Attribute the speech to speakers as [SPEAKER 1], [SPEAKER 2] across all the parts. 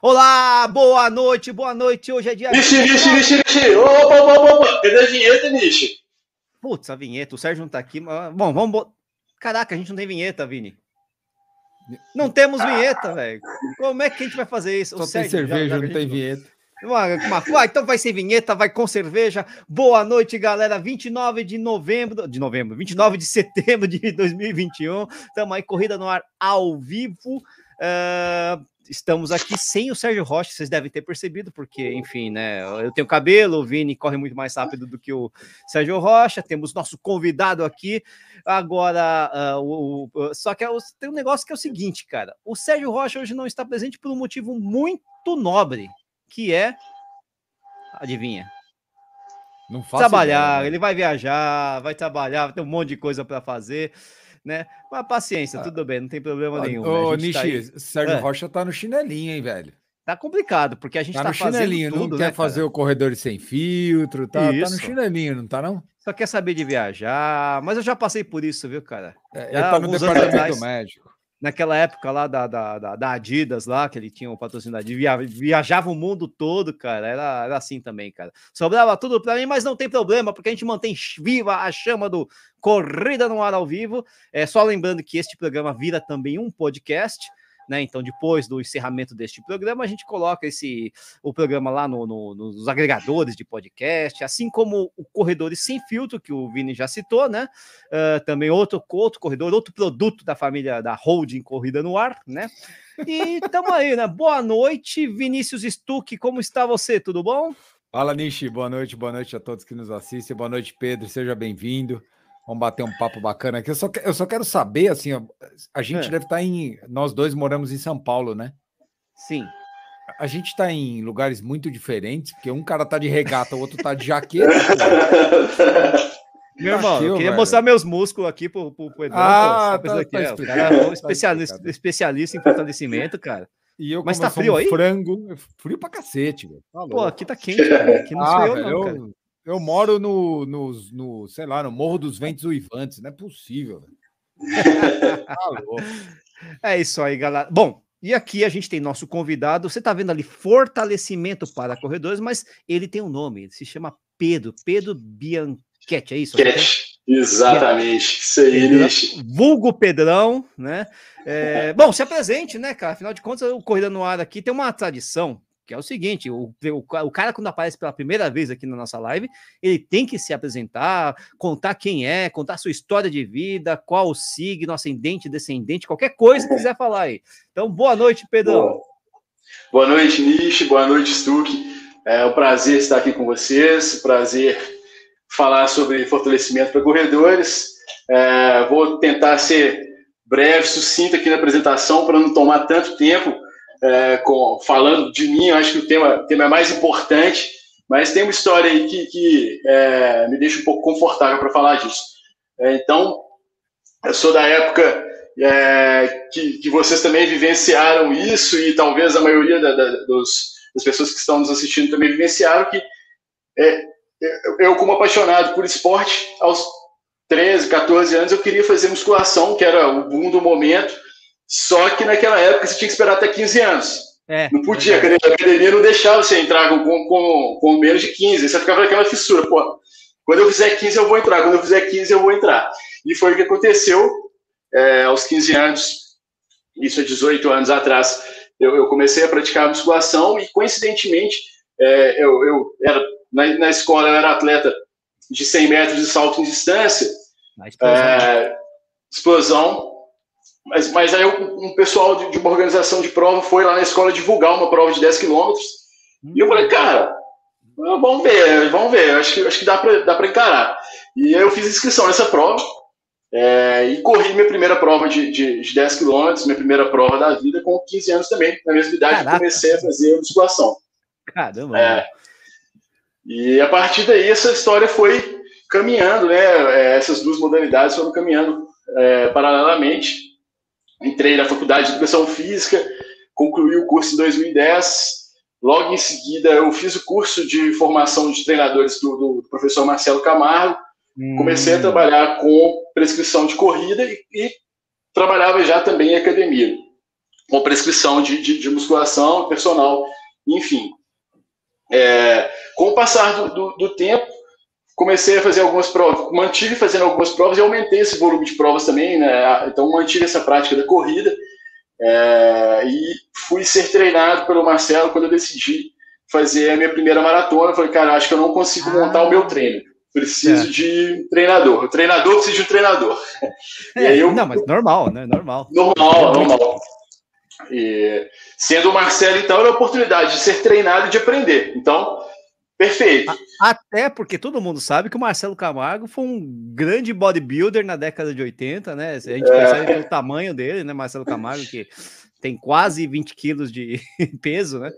[SPEAKER 1] Olá, boa noite, boa noite. Hoje é dia.
[SPEAKER 2] Vixe, vixe, vixe, vixe. Opa, opa, opa. Cadê a vinheta, Nishi?
[SPEAKER 1] Putz, a vinheta. O Sérgio não tá aqui. Mas... Bom, vamos. Caraca, a gente não tem vinheta, Vini. Não temos vinheta, velho. Como é que a gente vai fazer isso?
[SPEAKER 3] Só o Sérgio, tem cerveja, já, já não tem vinheta.
[SPEAKER 1] Uma, então vai ser vinheta, vai com cerveja. Boa noite, galera. 29 de novembro, de novembro, 29 de setembro de 2021. Estamos aí, corrida no ar ao vivo. Uh, estamos aqui sem o Sérgio Rocha, vocês devem ter percebido, porque, enfim, né? Eu tenho cabelo, o Vini corre muito mais rápido do que o Sérgio Rocha. Temos nosso convidado aqui. Agora, uh, o, o, só que é tem um negócio que é o seguinte, cara: o Sérgio Rocha hoje não está presente por um motivo muito nobre que é. Adivinha?
[SPEAKER 3] Não faço
[SPEAKER 1] trabalhar, ideia, né? ele vai viajar, vai trabalhar, vai ter um monte de coisa para fazer, né? Mas paciência, ah, tudo bem, não tem problema nenhum.
[SPEAKER 3] Ô, né? Nishi, tá aí... Sérgio é. Rocha tá no chinelinho, hein, velho?
[SPEAKER 1] Tá complicado, porque a gente tá,
[SPEAKER 3] tá no chinelinho, tudo, não né, quer fazer o corredor sem filtro, tá, tá, no chinelinho, não tá não?
[SPEAKER 1] Só quer saber de viajar, mas eu já passei por isso, viu, cara?
[SPEAKER 3] É, ele tá no departamento médico
[SPEAKER 1] naquela época lá da, da, da, da, Adidas, lá, que ele tinha o patrocínio da via, viajava o mundo todo, cara. Era, era assim também, cara. Sobrava tudo para mim, mas não tem problema, porque a gente mantém viva a chama do Corrida no Ar ao vivo. É só lembrando que este programa vira também um podcast né? Então, depois do encerramento deste programa, a gente coloca esse o programa lá no, no, nos agregadores de podcast, assim como o Corredores Sem Filtro, que o Vini já citou, né? Uh, também outro, outro corredor, outro produto da família da Holding Corrida no Ar, né? E estamos aí, né? Boa noite, Vinícius Stuck, como está você? Tudo bom?
[SPEAKER 3] Fala, Nishi, boa noite, boa noite a todos que nos assistem, boa noite, Pedro, seja bem-vindo. Vamos bater um papo bacana aqui. Eu só, eu só quero saber, assim, a gente é. deve estar tá em. Nós dois moramos em São Paulo, né?
[SPEAKER 1] Sim.
[SPEAKER 3] A gente está em lugares muito diferentes, porque um cara tá de regata, o outro tá de jaqueta.
[SPEAKER 1] Meu irmão, eu queria velho. mostrar meus músculos aqui pro, pro, pro
[SPEAKER 3] Eduardo. Ah, tá,
[SPEAKER 1] aqui, tá é, cara é um especialista, tá especialista em fortalecimento, cara.
[SPEAKER 3] E eu, Mas tá frio um aí? frango, frio pra cacete, velho.
[SPEAKER 1] Tá Pô, aqui tá quente, cara. Aqui não ah,
[SPEAKER 3] sou eu, velho, não, cara. Eu, eu moro no, no, no, sei lá, no Morro dos Ventos Uivantes. Não é possível.
[SPEAKER 1] tá é isso aí, galera. Bom, e aqui a gente tem nosso convidado. Você está vendo ali fortalecimento para corredores, mas ele tem um nome. Ele se chama Pedro. Pedro Bianchetti, é isso?
[SPEAKER 2] Exatamente. Isso aí,
[SPEAKER 1] Pedro, Vulgo Pedrão, né? É, bom, se apresente, né, cara? Afinal de contas, o Corrida no Ar aqui tem uma tradição que é o seguinte: o, o, cara, quando aparece pela primeira vez aqui na nossa live, ele tem que se apresentar, contar quem é, contar sua história de vida, qual o signo, ascendente, descendente, qualquer coisa que quiser falar aí. Então, boa noite, Pedrão. Boa,
[SPEAKER 2] boa noite, Nish, boa noite, Stuck. É um prazer estar aqui com vocês, prazer falar sobre fortalecimento para corredores. É, vou tentar ser breve, sucinto aqui na apresentação para não tomar tanto tempo é, com, falando de mim, eu acho que o tema, tema é mais importante, mas tem uma história aí que, que é, me deixa um pouco confortável para falar disso. É, então, eu sou da época é, que, que, vocês também vivenciaram isso, e talvez a maioria da, da, dos, das pessoas que estão nos assistindo também vivenciaram, que é, eu, como apaixonado por esporte, aos 13, 14 anos, eu queria fazer musculação, que era o boom do momento, só que naquela época você tinha que esperar até 15 anos. É, não podia, é. a academia não deixava você entrar com, com, com menos de 15. Você ficava naquela fissura. Pô, quando eu fizer 15 eu vou entrar, quando eu fizer 15 eu vou entrar. E foi o que aconteceu é, aos 15 anos, isso há 18 anos atrás. Eu, eu comecei a praticar musculação e, coincidentemente, é, eu, eu era, na, na, escola eu era atleta de 100 metros de salto em distância. Explosão. É, explosão mas, mas aí um pessoal de, de, uma organização de prova foi lá na escola divulgar uma prova de 10 quilômetros. Hum. E eu falei, cara, vamos ver, vamos ver, acho que, acho que dá para dá encarar. E aí eu fiz inscrição nessa prova é, e corri minha primeira prova de, de, de 10 quilômetros, minha primeira prova da vida, com 15 anos também. Na mesma idade, Caraca. comecei a fazer musculação.
[SPEAKER 1] Caramba!
[SPEAKER 2] É, e a partir daí, essa história foi caminhando, né? É, essas duas modalidades foram caminhando é, paralelamente entrei na faculdade de educação física, concluí o curso em 2010. Logo em seguida, eu fiz o curso de formação de treinadores do, do professor Marcelo Camargo. Hum. Comecei a trabalhar com prescrição de corrida e, e, trabalhava já também em academia. com prescrição de, de, de musculação personal, enfim. É, com o passar do, do, do, tempo, comecei a fazer algumas provas, mantive fazendo algumas provas e aumentei esse volume de provas também, né? Então mantive essa prática da corrida é, e fui ser treinado pelo Marcelo quando eu decidi fazer a minha primeira maratona. Falei, cara, acho que eu não consigo montar o meu treino. Preciso é. de treinador. O treinador precisa de um treinador.
[SPEAKER 1] É, eu... Não, mas normal, né? Normal.
[SPEAKER 2] Normal, normal. E, sendo o Marcelo, então, era a oportunidade de ser treinado e de aprender. Então, perfeito.
[SPEAKER 1] Até porque todo mundo sabe que o Marcelo Camargo foi um grande bodybuilder na década de 80, né? A gente é. percebe pelo tamanho dele, né? Marcelo Camargo, que tem quase 20 quilos de peso, né?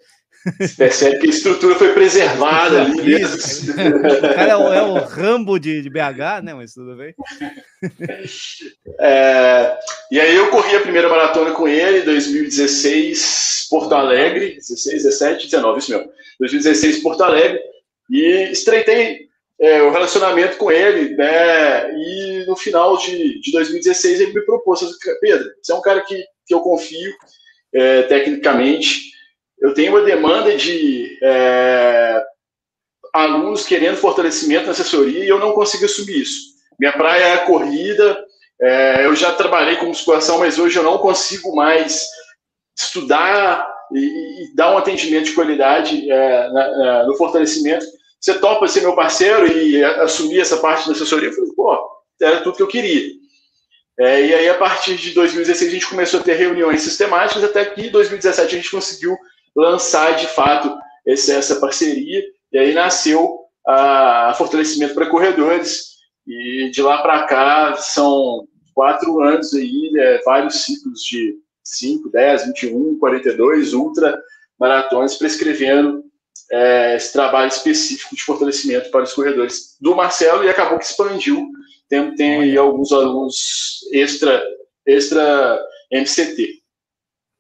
[SPEAKER 2] Você percebe que a estrutura foi preservada ali
[SPEAKER 1] mesmo. O cara é o, é o Rambo de, de, BH, né? Mas tudo bem.
[SPEAKER 2] É, e aí eu corri a primeira maratona com ele, 2016, Porto Alegre, 16, 17, 19, isso mesmo. 2016, Porto Alegre, e estreitei é, o relacionamento com ele, né? E no final de, de 2016 ele me propôs, Pedro, você é um cara que, que eu confio é, tecnicamente eu tenho uma demanda de é, alunos querendo fortalecimento na assessoria e eu não consigo assumir isso. Minha praia é a corrida, é, eu já trabalhei com musculação, mas hoje eu não consigo mais estudar e, e dar um atendimento de qualidade é, na, no fortalecimento. Você topa ser meu parceiro e assumir essa parte da assessoria? Eu falei, pô, era tudo que eu queria. É, e aí, a partir de 2016, a gente começou a ter reuniões sistemáticas, até que em 2017 a gente conseguiu lançar de fato esse, essa parceria. E aí nasceu a, a Fortalecimento para Corredores. E de lá para cá são quatro anos aí, né, vários ciclos de 5, 10, 21, 42, ultra maratonas prescrevendo é, esse trabalho específico de fortalecimento para os corredores do Marcelo e acabou que expandiu. Tem, tem aí alguns alunos extra, extra MCT.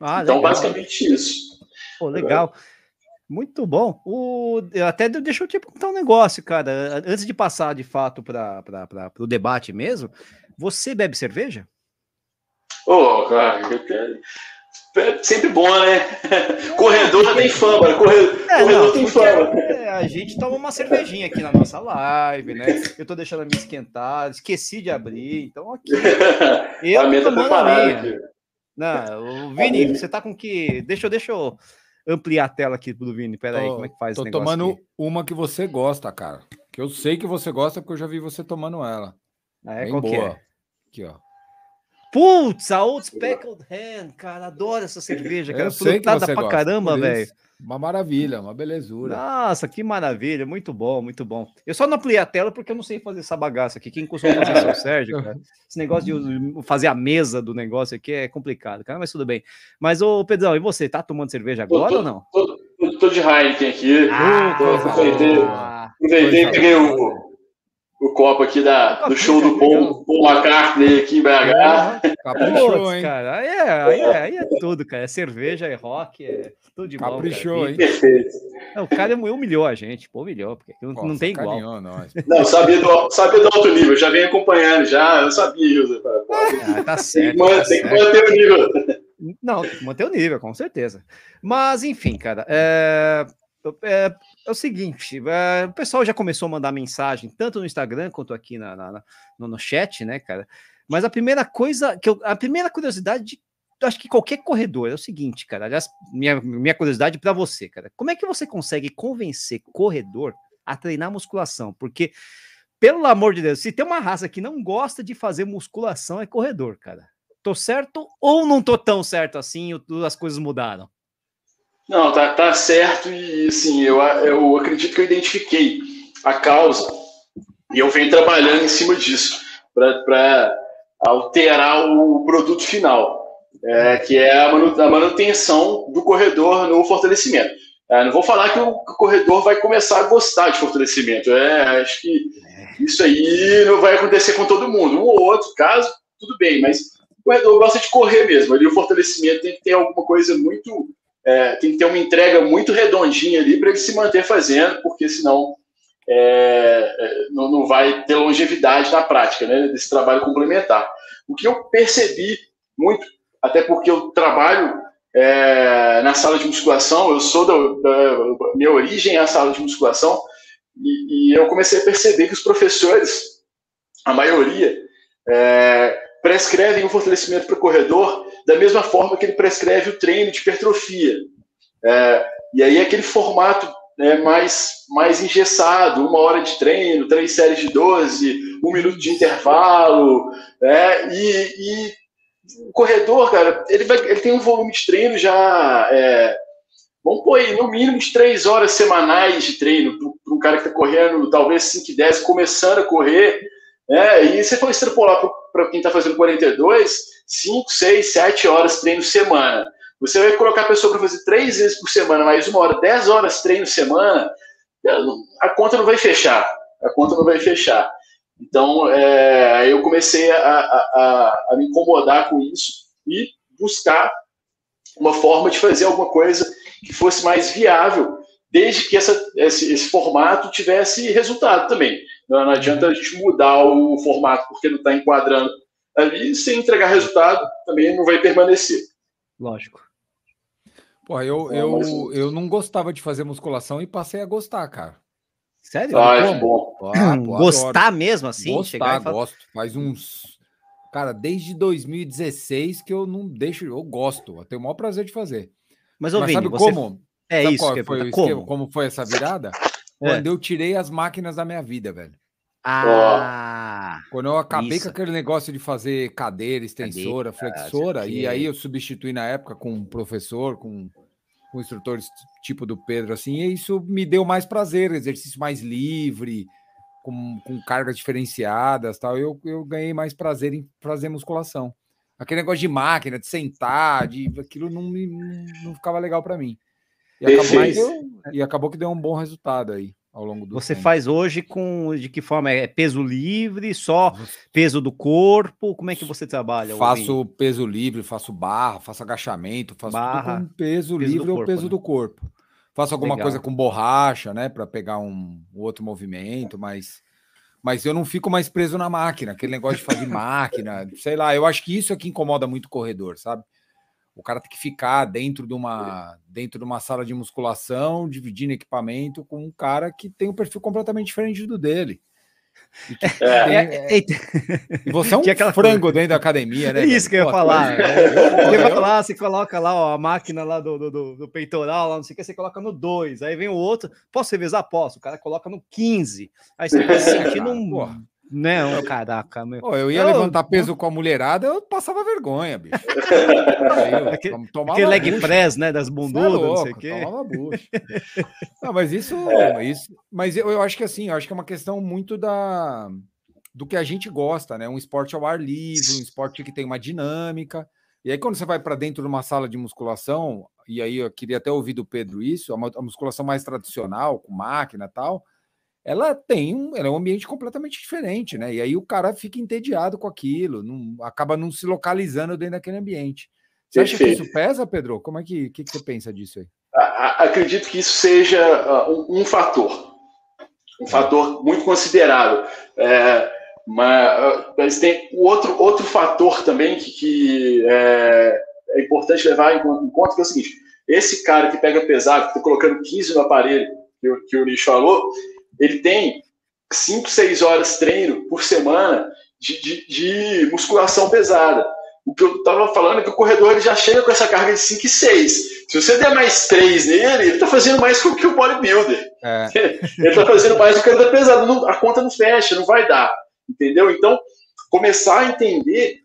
[SPEAKER 2] Ah, então, legal. basicamente isso.
[SPEAKER 1] Pô, legal. Muito bom. O, até deixa eu te perguntar um negócio, cara. Antes de passar de fato para o debate mesmo, você bebe cerveja?
[SPEAKER 2] Ô, oh, cara, é sempre bom, né? É, corredor tem fama, corredor, é, corredor não, tem fama.
[SPEAKER 1] É, a gente toma uma cervejinha aqui na nossa live, né? Eu tô deixando a minha esquentar, esqueci de abrir, então aqui. Eu a tô tomando a minha. Não, o Vini, você tá com que. Deixa eu, deixa eu ampliar a tela aqui do Vini. Pera aí, como é que faz
[SPEAKER 3] Tô tomando aqui? uma que você gosta, cara. Que eu sei que você gosta porque eu já vi você tomando ela.
[SPEAKER 1] Ah, é, Bem qual boa. É?
[SPEAKER 3] Aqui, ó.
[SPEAKER 1] Putz, a Old Speckled Hand, cara, adoro essa cerveja, cara. Eu sei que você pra gosta, caramba, velho.
[SPEAKER 3] Uma maravilha, uma belezura.
[SPEAKER 1] Nossa, que maravilha, muito bom, muito bom. Eu só não ampliei a tela porque eu não sei fazer essa bagaça aqui. Quem costuma fazer é o Sérgio, cara. Esse negócio de fazer a mesa do negócio aqui é complicado, cara, mas tudo bem. Mas, ô Pedrão, e você, tá tomando cerveja agora tô, ou não?
[SPEAKER 2] Tô, tô, tô de Heineken aqui. Ah, aproveitei, aproveitei e peguei o, o copo aqui da, do show do Paul, Paul McCartney aqui em BH.
[SPEAKER 1] Caprichou, hein? Cara, aí é, aí, é, aí é tudo, cara. É cerveja, é rock, é tudo de bom.
[SPEAKER 3] Caprichou,
[SPEAKER 1] hein? Perfeito. Não, o cara humilhou a gente, pô, humilhou, porque não, Nossa, não tem igual.
[SPEAKER 2] Nós. Não, sabia do, sabia do alto nível, já vem acompanhando, já, eu sabia.
[SPEAKER 1] Ah, tá certo.
[SPEAKER 2] Tem que, tá manter o nível.
[SPEAKER 1] Não, tem que manter o nível, com certeza. Mas, enfim, cara, é, é, é o seguinte, é, o pessoal já começou a mandar mensagem, tanto no Instagram quanto aqui na, na no, no, chat, né, cara? Mas a primeira coisa, que eu, a primeira curiosidade de acho que qualquer corredor é o seguinte, cara. Aliás, minha, minha curiosidade para você, cara. Como é que você consegue convencer corredor a treinar musculação? Porque, pelo amor de Deus, se tem uma raça que não gosta de fazer musculação, é corredor, cara. Tô certo ou não tô tão certo assim? As coisas mudaram?
[SPEAKER 2] Não, tá, tá certo e assim, eu, eu acredito que eu identifiquei a causa e eu venho trabalhando em cima disso para alterar o produto final, é, que é a manutenção do corredor no fortalecimento. É, não vou falar que o corredor vai começar a gostar de fortalecimento, é, acho que isso aí não vai acontecer com todo mundo. Um ou outro caso, tudo bem, mas o corredor gosta de correr mesmo. Ali o fortalecimento tem que ter alguma coisa muito é, tem que ter uma entrega muito redondinha ali para ele se manter fazendo, porque senão é, é, não, não, vai ter longevidade na prática, né, desse trabalho complementar. O que eu percebi muito, até porque eu trabalho é, na sala de musculação, eu sou da, da minha origem é a sala de musculação, e, e, eu comecei a perceber que os professores, a maioria, é, prescrevem o fortalecimento para o corredor da mesma forma que ele prescreve o treino de hipertrofia. É, e aí aquele formato né, mais, mais engessado, uma hora de treino, três séries de 12, um minuto de intervalo, né, e, e o corredor, cara, ele, vai, ele tem um volume de treino já. É, vamos pôr aí, no mínimo de três horas semanais de treino para um cara que está correndo talvez 5 e 10, começando a correr. Né, e se for extrapolar para quem está fazendo 42, 5, 6, 7 horas treino semana. Você vai colocar a pessoa para fazer três vezes por semana, mais uma hora, 10 horas treino semana, a conta não vai fechar. A conta não vai fechar. Então, é, eu comecei a, a, a, me incomodar com isso e buscar uma forma de fazer alguma coisa que fosse mais viável, desde que essa, esse, esse, formato tivesse resultado também. Não, não adianta a gente mudar o formato porque não está enquadrando ali, sem entregar resultado, também não vai permanecer.
[SPEAKER 1] Lógico.
[SPEAKER 3] Pô, eu, eu, eu não gostava de fazer musculação e passei a gostar, cara.
[SPEAKER 2] Sério? Ah, é bom.
[SPEAKER 1] Ah, pô, Gostar adoro. mesmo assim?
[SPEAKER 3] Gostar, falar... gosto. Faz uns. Cara, desde 2016 que eu não deixo. Eu gosto. Eu tenho o maior prazer de fazer.
[SPEAKER 1] Mas, ô, Mas
[SPEAKER 3] Vini,
[SPEAKER 1] sabe você...
[SPEAKER 3] como?
[SPEAKER 1] É
[SPEAKER 3] sabe
[SPEAKER 1] isso.
[SPEAKER 3] Qual foi o como? como foi essa virada? É. Quando eu tirei as máquinas da minha vida, velho.
[SPEAKER 1] Ah!
[SPEAKER 3] Quando eu acabei isso. com aquele negócio de fazer cadeira, extensora, cadeira, flexora, e aí eu substituí na época com um professor, com com instrutores tipo do Pedro, assim, e isso me deu mais prazer, exercício mais livre, com, com cargas diferenciadas, tal. Eu, eu ganhei mais prazer em fazer musculação. Aquele negócio de máquina, de sentar, de aquilo não, me, não ficava legal para mim. E acabou, e acabou que deu um bom resultado aí ao longo do
[SPEAKER 1] Você tempo. faz hoje com de que forma? É peso livre, só peso do corpo? Como é que você trabalha?
[SPEAKER 3] Faço peso livre, faço barra, faço agachamento, faço barra, tudo com peso, peso livre ou peso né? do corpo. Faço alguma Legal. coisa com borracha, né, para pegar um, um outro movimento, mas mas eu não fico mais preso na máquina, aquele negócio de fazer máquina, sei lá, eu acho que isso é que incomoda muito o corredor, sabe? O cara tem que ficar dentro de uma dentro de uma sala de musculação, dividindo equipamento com um cara que tem um perfil completamente diferente do dele.
[SPEAKER 1] E, é, é, é,
[SPEAKER 3] e você é um aquela frango coisa. dentro da academia, né?
[SPEAKER 1] Isso que eu ia falar. Eu ia falar, você coloca lá ó, a máquina lá do, do, do, peitoral, lá, não sei o que, você coloca no 2, aí vem o outro, posso revisar? Posso, o cara coloca no 15, aí você fica sentindo um, não, é, caraca, meu.
[SPEAKER 3] Pô, eu ia eu, levantar peso com a mulherada, eu passava vergonha, bicho.
[SPEAKER 1] Aquele, aquele leg press, né, das bundudas, é louco, não sei o quê. Tomava bucha.
[SPEAKER 3] não, mas isso, é. isso mas eu, eu acho que assim, eu acho que é uma questão muito da do que a gente gosta, né? Um esporte ao ar livre, um esporte que tem uma dinâmica. E aí, quando você vai para dentro de uma sala de musculação, e aí eu queria até ouvir do Pedro isso, a musculação mais tradicional, com máquina e tal, ela tem um, ela é um ambiente completamente diferente, né? E aí o cara fica entediado com aquilo, não, acaba não se localizando dentro daquele ambiente. Você acha que isso pesa, Pedro? Como é que, que, que você pensa disso aí?
[SPEAKER 2] Acredito que isso seja ah, um, um fator, um fator muito considerável. É, mas, mas, tem outro, outro fator também que, que é, é, importante levar em conta, que é o seguinte, esse cara que pega pesado, que está colocando 15 no aparelho, que, que o Nish falou, ele tem 5, 6 horas de treino por semana de, de, de, musculação pesada. O que eu estava falando é que o corredor ele já chega com essa carga de 5 e 6. Se você der mais 3 nele, ele está fazendo mais que o bodybuilder. É. ele está fazendo mais do que ele pesado. Não, a conta não fecha, não vai dar. Entendeu? Então, começar a entender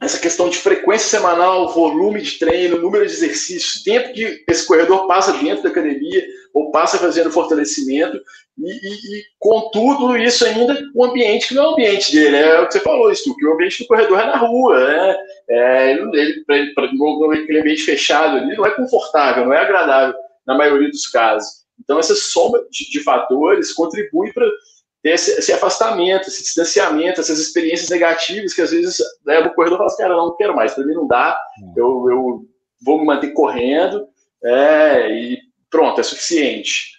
[SPEAKER 2] essa questão de frequência semanal, volume de treino, número de exercícios, tempo que esse corredor passa dentro da academia passa fazendo fortalecimento, e, e, e, com tudo isso ainda, o ambiente que não é o ambiente dele, é o que você falou, isso, que o ambiente do corredor é na rua, né? É, ele, para aquele ambiente fechado ali, não é confortável, não é agradável na maioria dos casos. Então, essa soma de, de fatores contribui para esse, esse, afastamento, esse distanciamento, essas experiências negativas que às vezes né, o corredor fala assim, cara, não, não quero mais, para mim não dá, eu, eu vou me manter correndo, é, e pronto, é suficiente.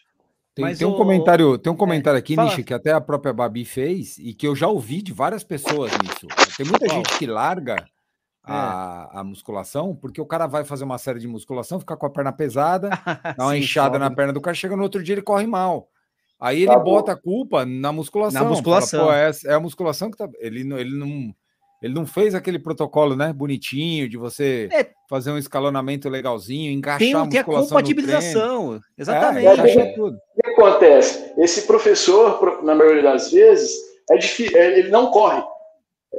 [SPEAKER 3] Tem, tem um o... comentário, tem um é, comentário aqui, Fala. Nishi, que até a própria Babi fez e que eu já ouvi de várias pessoas nisso. Tem muita gente que larga a, a, musculação, porque o cara vai fazer uma série de musculação, fica com a perna pesada, dá uma Sim, inchada na perna do cara, chega no outro dia ele corre mal. Aí ele tá bota a culpa na musculação.
[SPEAKER 1] Na musculação.
[SPEAKER 3] Fala, é, é, a musculação que tá. Ele, ele não. Ele não fez aquele protocolo, né? Bonitinho, de você é. fazer um escalonamento legalzinho, encaixar tem, a musculação. Tem a
[SPEAKER 1] compatibilização. Exatamente. É,
[SPEAKER 2] é, tudo. O que acontece? Esse professor, na maioria das vezes, é difícil, é, ele não corre.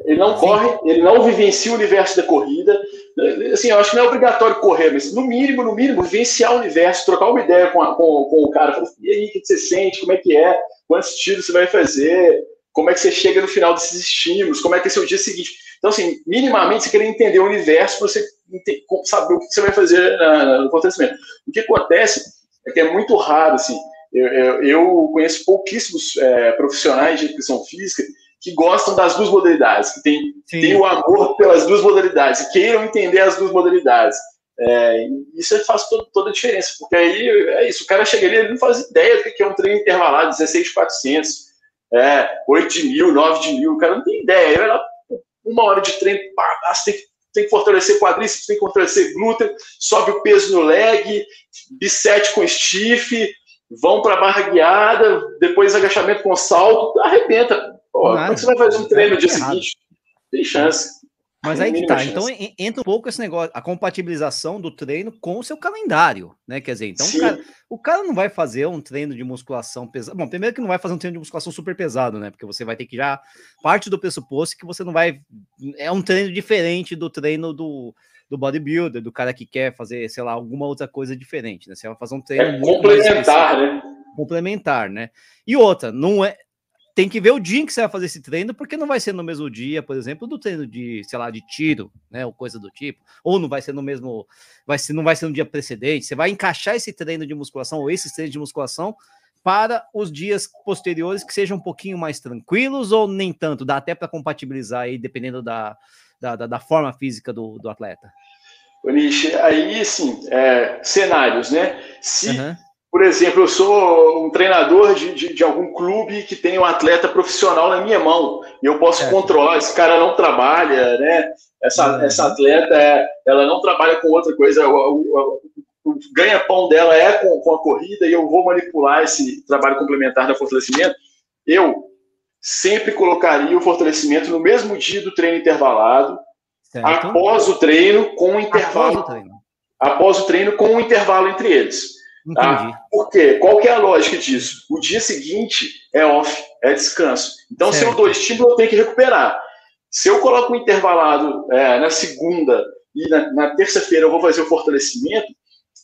[SPEAKER 2] Ele não Sim. corre, ele não vivencia o universo da corrida. Assim, eu acho que não é obrigatório correr, mas no mínimo, no mínimo, vivenciar o universo, trocar uma ideia com, a, com, com o cara. Falar, e aí, o que você sente? Como é que é? Quantos tiros você vai fazer? Como é que você chega no final desses estímulos? Como é que é seu dia seguinte? Então, assim, minimamente você quer entender o universo para você saber o que você vai fazer no acontecimento. O que acontece é que é muito raro, assim, eu, eu, eu conheço pouquíssimos é, profissionais de educação física que gostam das duas modalidades, que tem, tem o amor pelas duas modalidades, queiram entender as duas modalidades. É, isso faz todo, toda a diferença, porque aí é isso, o cara chega ali, ele não faz ideia do que é um treino intervalado, 16,400, é, 8 de mil, 9 de mil, o cara não tem ideia. Uma hora de treino, pá, você tem que, tem que fortalecer quadríceps, tem que fortalecer glúteo, sobe o peso no leg, bisete com stiff, vão para barra guiada, depois agachamento com salto, arrebenta. Pô, como é você vai fazer um treino no dia seguinte? Tem chance.
[SPEAKER 1] Mas aí que tá. Chance. Então entra um pouco esse negócio, a compatibilização do treino com o seu calendário, né? Quer dizer, então o cara, o cara, não vai fazer um treino de musculação pesado. Bom, primeiro que não vai fazer um treino de musculação super pesado, né? Porque você vai ter que já parte do pressuposto que você não vai é um treino diferente do treino do, do bodybuilder, do cara que quer fazer, sei lá, alguma outra coisa diferente, né? Você vai fazer um treino
[SPEAKER 2] é complementar, né?
[SPEAKER 1] Complementar, né? E outra, não é tem que ver o dia em que você vai fazer esse treino, porque não vai ser no mesmo dia, por exemplo, do treino de, sei lá, de tiro, né, ou coisa do tipo, ou não vai ser no mesmo, vai ser, não vai ser no dia precedente. Você vai encaixar esse treino de musculação ou esses treinos de musculação para os dias posteriores que sejam um pouquinho mais tranquilos ou nem tanto, dá até para compatibilizar aí, dependendo da, da, da, forma física do, do atleta.
[SPEAKER 2] Nishi, aí sim, é, cenários, né? Se uhum. Por exemplo, eu sou um treinador de, de, de, algum clube que tem um atleta profissional na minha mão e eu posso é. controlar. Esse cara não trabalha, né? Essa, é. essa atleta, é, ela não trabalha com outra coisa. O, o, o ganha-pão dela é com, com a corrida e eu vou manipular esse trabalho complementar do fortalecimento. Eu sempre colocaria o fortalecimento no mesmo dia do treino intervalado, certo. após o treino, com um intervalo. Após o treino. Após o treino, com um intervalo entre eles. Tá? Por quê? Qual que é a lógica disso? O dia seguinte é off, é descanso. Então, certo. se eu dou estímulo, eu tenho que recuperar. Se eu coloco um intervalado é, na segunda e na, na terça-feira eu vou fazer o fortalecimento,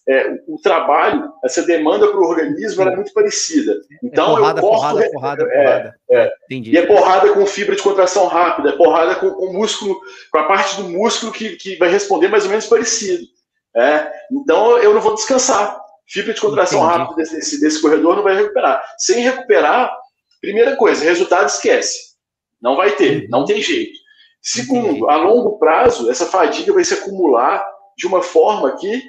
[SPEAKER 2] é, o, trabalho, essa demanda para o organismo é muito parecida. Então, é porrada, eu corto. Porrada, porrada, é, porrada. É, e é porrada com fibra de contração rápida, é porrada com, com músculo, com a parte do músculo que, que vai responder mais ou menos parecido. É, então, eu não vou descansar. Fibra de contração Entendi. rápida desse, desse corredor não vai recuperar. Sem recuperar, primeira coisa, resultado esquece. Não vai ter, uhum. não tem jeito. Segundo, a longo prazo, essa fadiga vai se acumular de uma forma que, em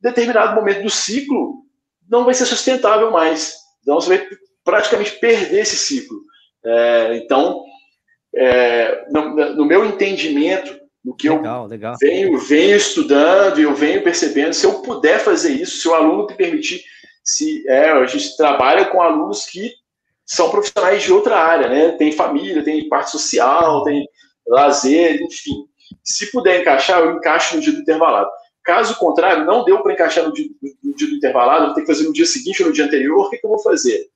[SPEAKER 2] determinado momento do ciclo, não vai ser sustentável mais. Então, você vai praticamente perder esse ciclo. É, então, é, no, no, meu entendimento, no que legal, eu legal. Venho, venho estudando e eu venho percebendo, se eu puder fazer isso, se o aluno me permitir, se é, a gente trabalha com alunos que são profissionais de outra área, né? Tem família, tem parte social, tem lazer, enfim. Se puder encaixar, eu encaixo no dia do intervalado. Caso contrário, não deu para encaixar no dia, no dia, do intervalado, vou ter que fazer no dia seguinte ou no dia anterior, o que, que eu vou fazer?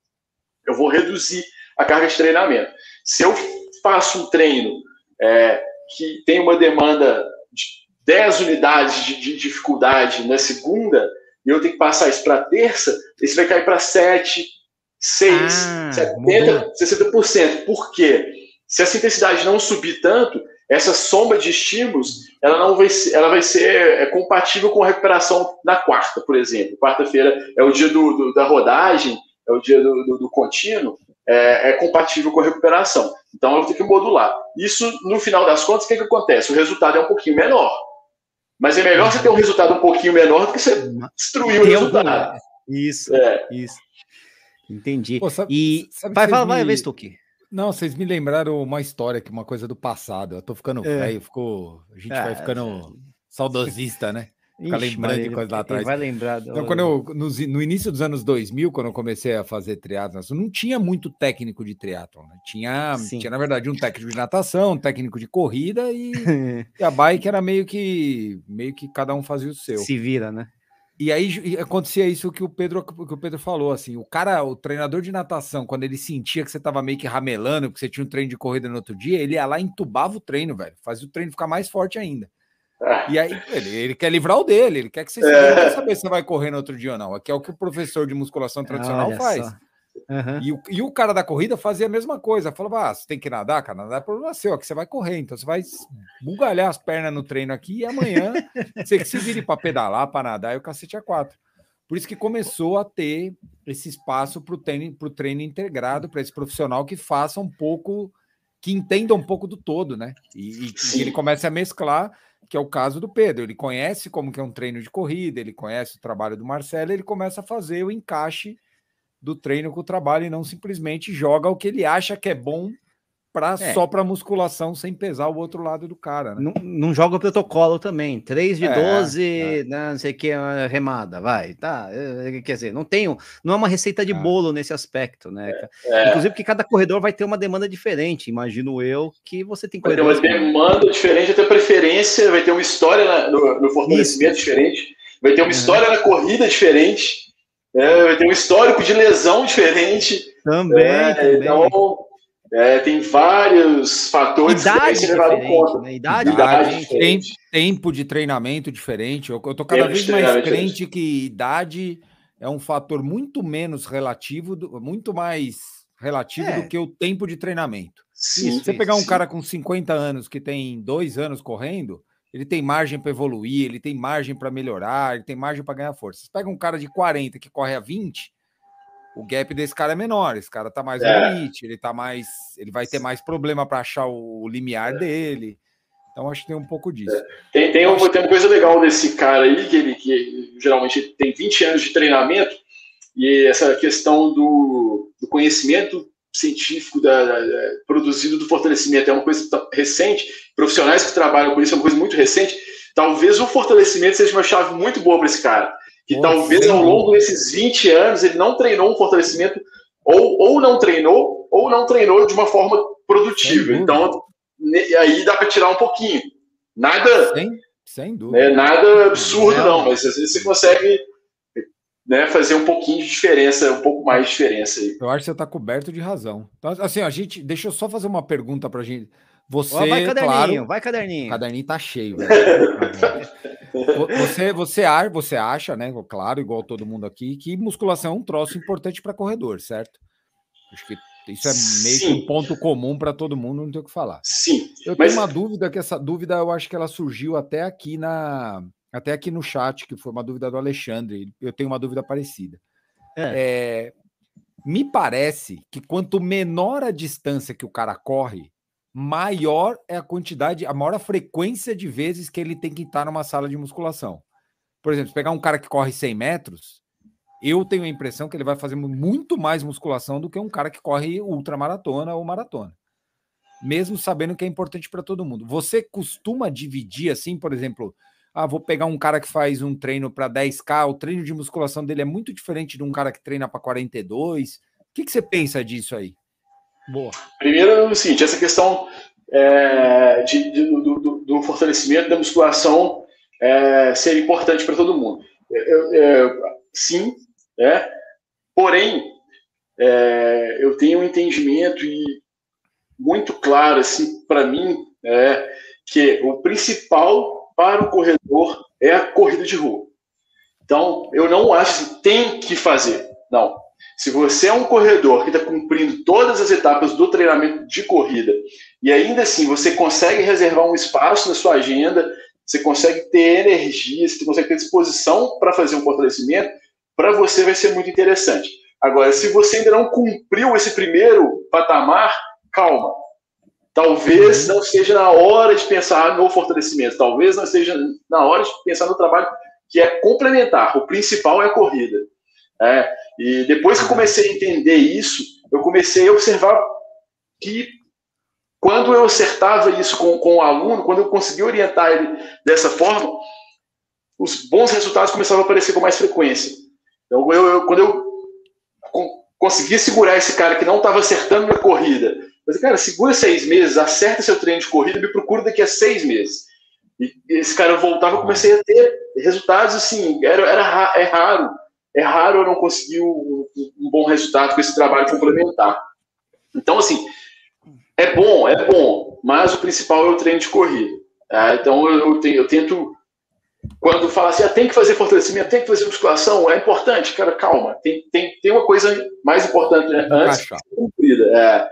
[SPEAKER 2] Eu vou reduzir a carga de treinamento. Se eu faço um treino é, que tem uma demanda de 10 unidades de, de dificuldade na segunda, e eu tenho que passar isso para terça, isso vai cair para 7, 6, ah, 70, 60%. Por quê? Se essa intensidade não subir tanto, essa soma de estímulos ela não vai ser, ela vai ser é, compatível com a recuperação na quarta, por exemplo. Quarta-feira é o dia do, do, da rodagem, é o dia do, do, do contínuo, é, é, compatível com a recuperação. Então eu vou ter que modular. Isso, no final das contas, o que, que acontece? O resultado é um pouquinho menor. Mas é melhor você ter um resultado um pouquinho menor do que você destruir o resultado.
[SPEAKER 1] Isso, é. isso. Entendi. Pô, sabe, e sabe vai, vai, me... vai, Stuck.
[SPEAKER 3] Não, vocês me lembraram uma história que uma coisa do passado. Eu tô ficando é. velho, ficou, a gente vai ficando saudosista, né? Fica Ixi, lembrando de coisa lá atrás.
[SPEAKER 1] Vai lembrar.
[SPEAKER 3] Então, quando eu, no, no, início dos anos 2000, quando eu comecei a fazer triatlon, não tinha muito técnico de triatlon. Né? Tinha, tinha, na verdade, um técnico de natação, um técnico de corrida e, e, a bike era meio que, meio que cada um fazia o seu.
[SPEAKER 1] Se vira, né?
[SPEAKER 3] E aí acontecia isso que o Pedro que o Pedro falou, assim, o cara, o treinador de natação, quando ele sentia que você estava meio que ramelando, que você tinha um treino de corrida no outro dia, ele ia lá e entubava o treino, velho, fazia o treino ficar mais forte ainda. Ah. E aí ele, ele, quer livrar o dele, ele quer que você é. quer saber se você vai correr no outro dia ou não. Aqui é o que o professor de musculação tradicional Olha faz. Uhum. E, o, e o cara da corrida fazia a mesma coisa. Falava: ah, você tem que nadar, cara, nadar é problema seu, aqui você vai correr, então você vai bugalhar as pernas no treino aqui e amanhã você que se vire para pedalar, para nadar e o cacete é quatro. Por isso que começou a ter esse espaço para o treino, treino integrado, para esse profissional que faça um pouco, que entenda um pouco do todo, né? E, e ele comece a mesclar que é o caso do Pedro. Ele conhece como que é um treino de corrida, ele conhece o trabalho do Marcelo, ele começa a fazer o encaixe do treino com o trabalho e não simplesmente joga o que ele acha que é bom pra, é. só para musculação sem pesar o outro lado do cara. Né?
[SPEAKER 1] Não, não joga o protocolo também. 3 de é, 12, é. Né, não sei o que, é remada, vai. Tá, é, quer dizer, não tem, não é uma receita de é. bolo nesse aspecto, né? É, Inclusive que cada corredor vai ter uma demanda diferente, imagino eu, que você tem
[SPEAKER 2] Vai ter uma demanda diferente, vai ter preferência, vai ter uma história no, no fortalecimento Isso. diferente, vai ter uma história na corrida diferente, vai ter um histórico de lesão diferente.
[SPEAKER 1] Também, também. Então,
[SPEAKER 2] é, tem vários fatores
[SPEAKER 1] idade que levar em conta. Né? Idade,
[SPEAKER 3] idade diferente. tempo de treinamento diferente. Eu, eu tô cada tempo vez mais crente que idade é um fator muito menos relativo, muito mais relativo é. do que o tempo de treinamento. Sim, Se você pegar um sim. cara com 50 anos que tem dois anos correndo, ele tem margem para evoluir, ele tem margem para melhorar, ele tem margem para ganhar força. Você pega um cara de 40 que corre a 20, o gap desse cara é menor, esse cara tá mais é. no limite, ele tá mais, ele vai ter mais problema para achar o limiar é. dele. Então acho que tem um pouco disso. É.
[SPEAKER 2] Tem, tem, um, tem uma coisa legal desse cara aí, que ele que geralmente tem 20 anos de treinamento, e essa questão do, do conhecimento científico da, da, produzido do fortalecimento é uma coisa recente, profissionais que trabalham com isso é uma coisa muito recente. Talvez o fortalecimento seja uma chave muito boa para esse cara que Nossa, talvez ao longo desses 20 anos ele não treinou um fortalecimento, ou, ou não treinou, ou não treinou de uma forma produtiva. Então, aí dá para tirar um pouquinho. Nada.
[SPEAKER 3] Sem, sem dúvida.
[SPEAKER 2] Né, nada absurdo, não, não, mas às vezes você consegue né, fazer um pouquinho de diferença, um pouco mais de diferença aí.
[SPEAKER 3] Eu acho que você está coberto de razão. Então, assim, a gente. Deixa eu só fazer uma pergunta para a gente. Você,
[SPEAKER 1] vai caderninho,
[SPEAKER 3] claro,
[SPEAKER 1] vai caderninho.
[SPEAKER 3] O caderninho tá cheio. você, você, você acha, né? Claro, igual todo mundo aqui, que musculação é um troço importante para corredor, certo? Acho que isso é meio Sim. que um ponto comum para todo mundo, não tem o que falar.
[SPEAKER 2] Sim.
[SPEAKER 3] Eu mas... tenho uma dúvida que essa dúvida eu acho que ela surgiu até aqui na até aqui no chat, que foi uma dúvida do Alexandre. Eu tenho uma dúvida parecida. É. É, me parece que quanto menor a distância que o cara corre, maior é a quantidade, a maior frequência de vezes que ele tem que estar numa sala de musculação. Por exemplo, se pegar um cara que corre 100 metros, eu tenho a impressão que ele vai fazer muito mais musculação do que um cara que corre ultramaratona ou maratona. Mesmo sabendo que é importante para todo mundo. Você costuma dividir assim, por exemplo, ah, vou pegar um cara que faz um treino para 10K, o treino de musculação dele é muito diferente de um cara que treina para 42. O que, que você pensa disso aí?
[SPEAKER 2] Boa. Primeiro é o seguinte, essa questão é, de, de, do, do, fortalecimento da musculação é, ser importante para todo mundo. É, é, sim, né? porém, eu tenho um entendimento e muito claro assim, para mim é que o principal para o corredor é a corrida de rua. Então, eu não acho que tem que fazer. Não. Se você é um corredor que está cumprindo todas as etapas do treinamento de corrida e ainda assim você consegue reservar um espaço na sua agenda, você consegue ter energia, você consegue ter disposição para fazer um fortalecimento, para você vai ser muito interessante. Agora, se você ainda não cumpriu esse primeiro patamar, calma. Talvez uhum. não esteja na hora de pensar no fortalecimento, talvez não esteja na hora de pensar no trabalho que é complementar. O principal é a corrida. É, e depois que eu comecei a entender isso, eu comecei a observar que quando eu acertava isso com, com o aluno, quando eu conseguia orientar ele dessa forma, os bons resultados começavam a aparecer com mais frequência. Então, eu, eu quando eu conseguia segurar esse cara que não estava acertando minha corrida, mas, cara, segura seis meses, acerta seu treino de corrida, me procura daqui a seis meses. E esse cara voltava, eu comecei a ter resultados assim, era, era é raro, é raro eu não conseguir um, um bom resultado com esse trabalho complementar. Então, assim, é bom, é bom, mas o principal é o treino de corrida. Tá? Então eu, eu, tenho, eu, tento, quando fala assim, ah, tem que fazer fortalecimento, tem que fazer musculação, é importante, cara, calma. Tem, tem, tem uma coisa mais importante né, antes cumprida. É.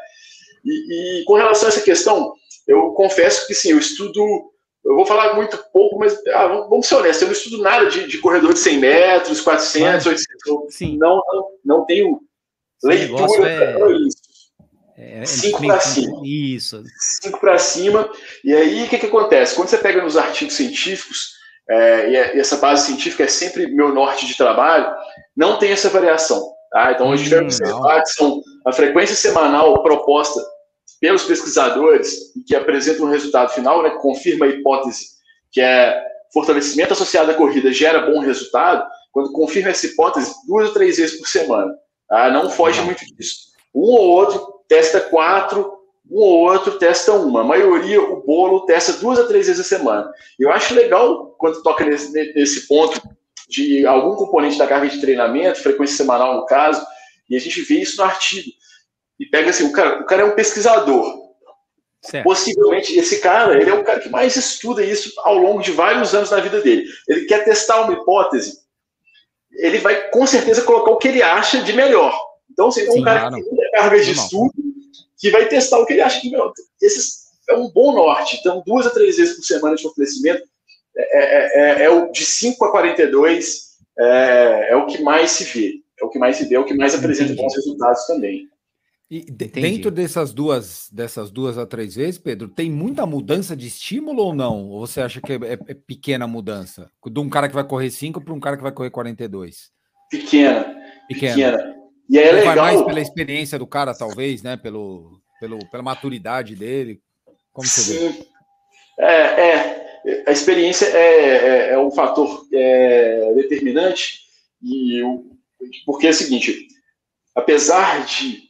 [SPEAKER 2] E, e, com relação a essa questão, eu confesso que sim, eu estudo, eu vou falar muito pouco, mas ah, vamos ser honestos, eu não estudo nada de, de corredor de 100 metros, 400, 800. Sim. Não, não, não tenho leitura é... para isso. É, é cinco para cima.
[SPEAKER 1] Isso.
[SPEAKER 2] Cinco para cima. E aí, o que, que acontece? Quando você pega nos artigos científicos, é, e, essa base científica é sempre meu norte de trabalho, não tem essa variação. Tá? Então, a gente vai hum, observar que são a frequência semanal proposta pelos pesquisadores e que apresenta um resultado final, né, que confirma a hipótese que é fortalecimento associado à corrida gera bom resultado, quando confirma essa hipótese duas ou três vezes por semana. Tá? Não foge muito disso. Um ou outro testa quatro, um ou outro testa uma. A maioria, o bolo, testa duas a três vezes a semana. Eu acho legal quando toca nesse, nesse ponto de algum componente da carga de treinamento, frequência semanal no caso, e a gente vê isso no artigo. E pega assim, o cara, o cara é um pesquisador. Certo. Possivelmente, esse cara, ele é o cara que mais estuda isso ao longo de vários anos na vida dele. Ele quer testar uma hipótese, ele vai com certeza colocar o que ele acha de melhor. Então, assim, é um cara que tem carga de estudo que vai testar o que ele acha que meu, esses é um bom norte. Então, duas a três vezes por semana de fortalecimento é, é, é, é o de 5 a 42 é, é o que mais se vê. É o que mais se vê, é o que mais apresenta bons resultados também.
[SPEAKER 3] E de, dentro dessas duas, dessas duas a três vezes, Pedro, tem muita mudança de estímulo ou não? Ou você acha que é, é, é pequena mudança? De um cara que vai correr 5 para um cara que vai correr 42?
[SPEAKER 2] Pequena. Pequena. pequena. E é legal. Vai
[SPEAKER 3] mais pela experiência do cara, talvez, né? Pelo, pelo, pela maturidade dele. Como você Sim. vê?
[SPEAKER 2] É, é, a experiência é, é, é um fator é, determinante, e porque é o seguinte: apesar de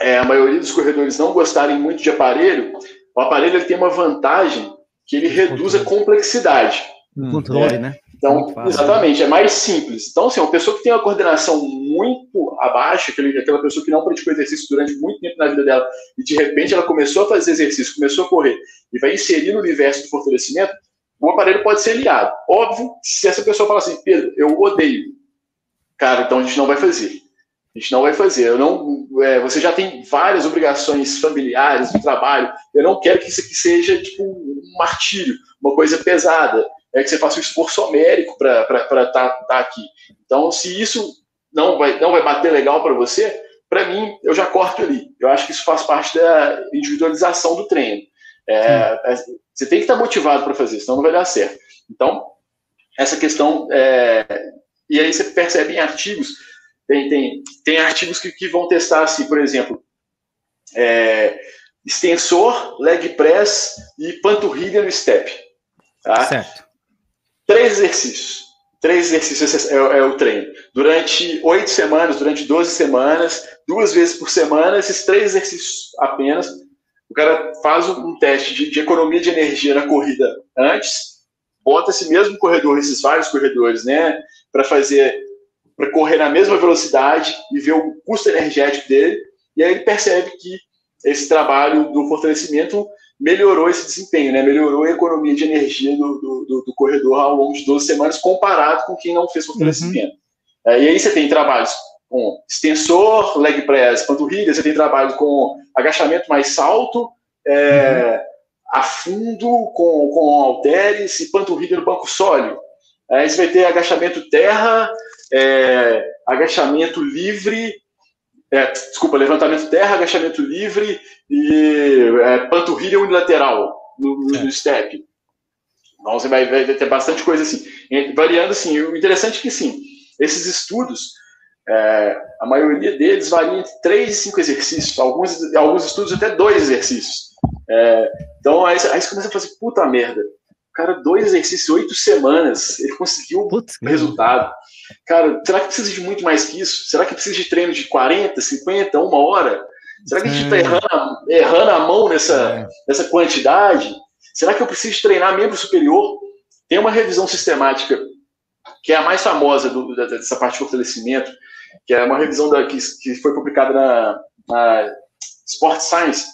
[SPEAKER 2] é, a maioria dos corredores não gostarem muito de aparelho, o aparelho ele tem uma vantagem que ele reduz a complexidade.
[SPEAKER 1] Controle, né?
[SPEAKER 2] Então, exatamente, é mais simples. Então, assim, uma pessoa que tem uma coordenação muito abaixo, aquela pessoa que não praticou exercício durante muito tempo na vida dela, e de repente ela começou a fazer exercício, começou a correr, e vai inserir no universo do fortalecimento, o aparelho pode ser aliado. Óbvio, se essa pessoa falar assim, Pedro, eu odeio, cara, então a gente não vai fazer. A gente não vai fazer. Eu não, é, você já tem várias obrigações familiares, de trabalho. Eu não quero que isso aqui seja tipo um martírio, uma coisa pesada é que você faça um esforço homérico para estar tá, tá aqui. Então, se isso não vai, não vai bater legal para você, para mim, eu já corto ali. Eu acho que isso faz parte da individualização do treino. É, é, você tem que estar motivado para fazer, senão não vai dar certo. Então, essa questão. É, e aí você percebe em artigos, tem, tem, tem artigos que, que vão testar assim, por exemplo, é, extensor, leg press e panturrilha no step. Tá? Certo. Três exercícios. Três exercícios é, é, o treino. Durante oito semanas, durante 12 semanas, duas vezes por semana, esses três exercícios apenas. O cara faz um teste de, de economia de energia na corrida antes, bota esse mesmo corredor, esses vários corredores, né, para fazer, para correr na mesma velocidade e ver o custo energético dele, e aí ele percebe que esse trabalho do fortalecimento melhorou esse desempenho, né? melhorou a economia de energia do, do, do corredor ao longo de 12 semanas, comparado com quem não fez fortalecimento. Uhum. É, e aí você tem trabalhos com extensor, leg press, panturrilha, você tem trabalho com agachamento mais salto, é, uhum. a fundo, com, com halteres e panturrilha no banco sólido. Aí você vai ter agachamento terra, é, agachamento livre, é, desculpa, levantamento terra, agachamento livre e é, panturrilha unilateral no, no, step. Então você vai, vai, ter bastante coisa assim. Variando assim, o interessante é que sim, esses estudos É, a maioria deles varia entre 3 e 5 exercícios, alguns, alguns estudos até dois exercícios. É, então aí, aí você começa a fazer, puta merda, cara, dois exercícios, oito semanas, ele conseguiu Putz, resultado. Cara, será que precisa de muito mais que isso? Será que precisa de treino de 40, 50, uma hora? Será que a gente está errando, errando, a mão nessa, é. nessa quantidade? Será que eu preciso treinar membro superior? Tem uma revisão sistemática, que é a mais famosa do, dessa parte de fortalecimento, que é uma revisão da, que, que foi publicada na, na Sport Science,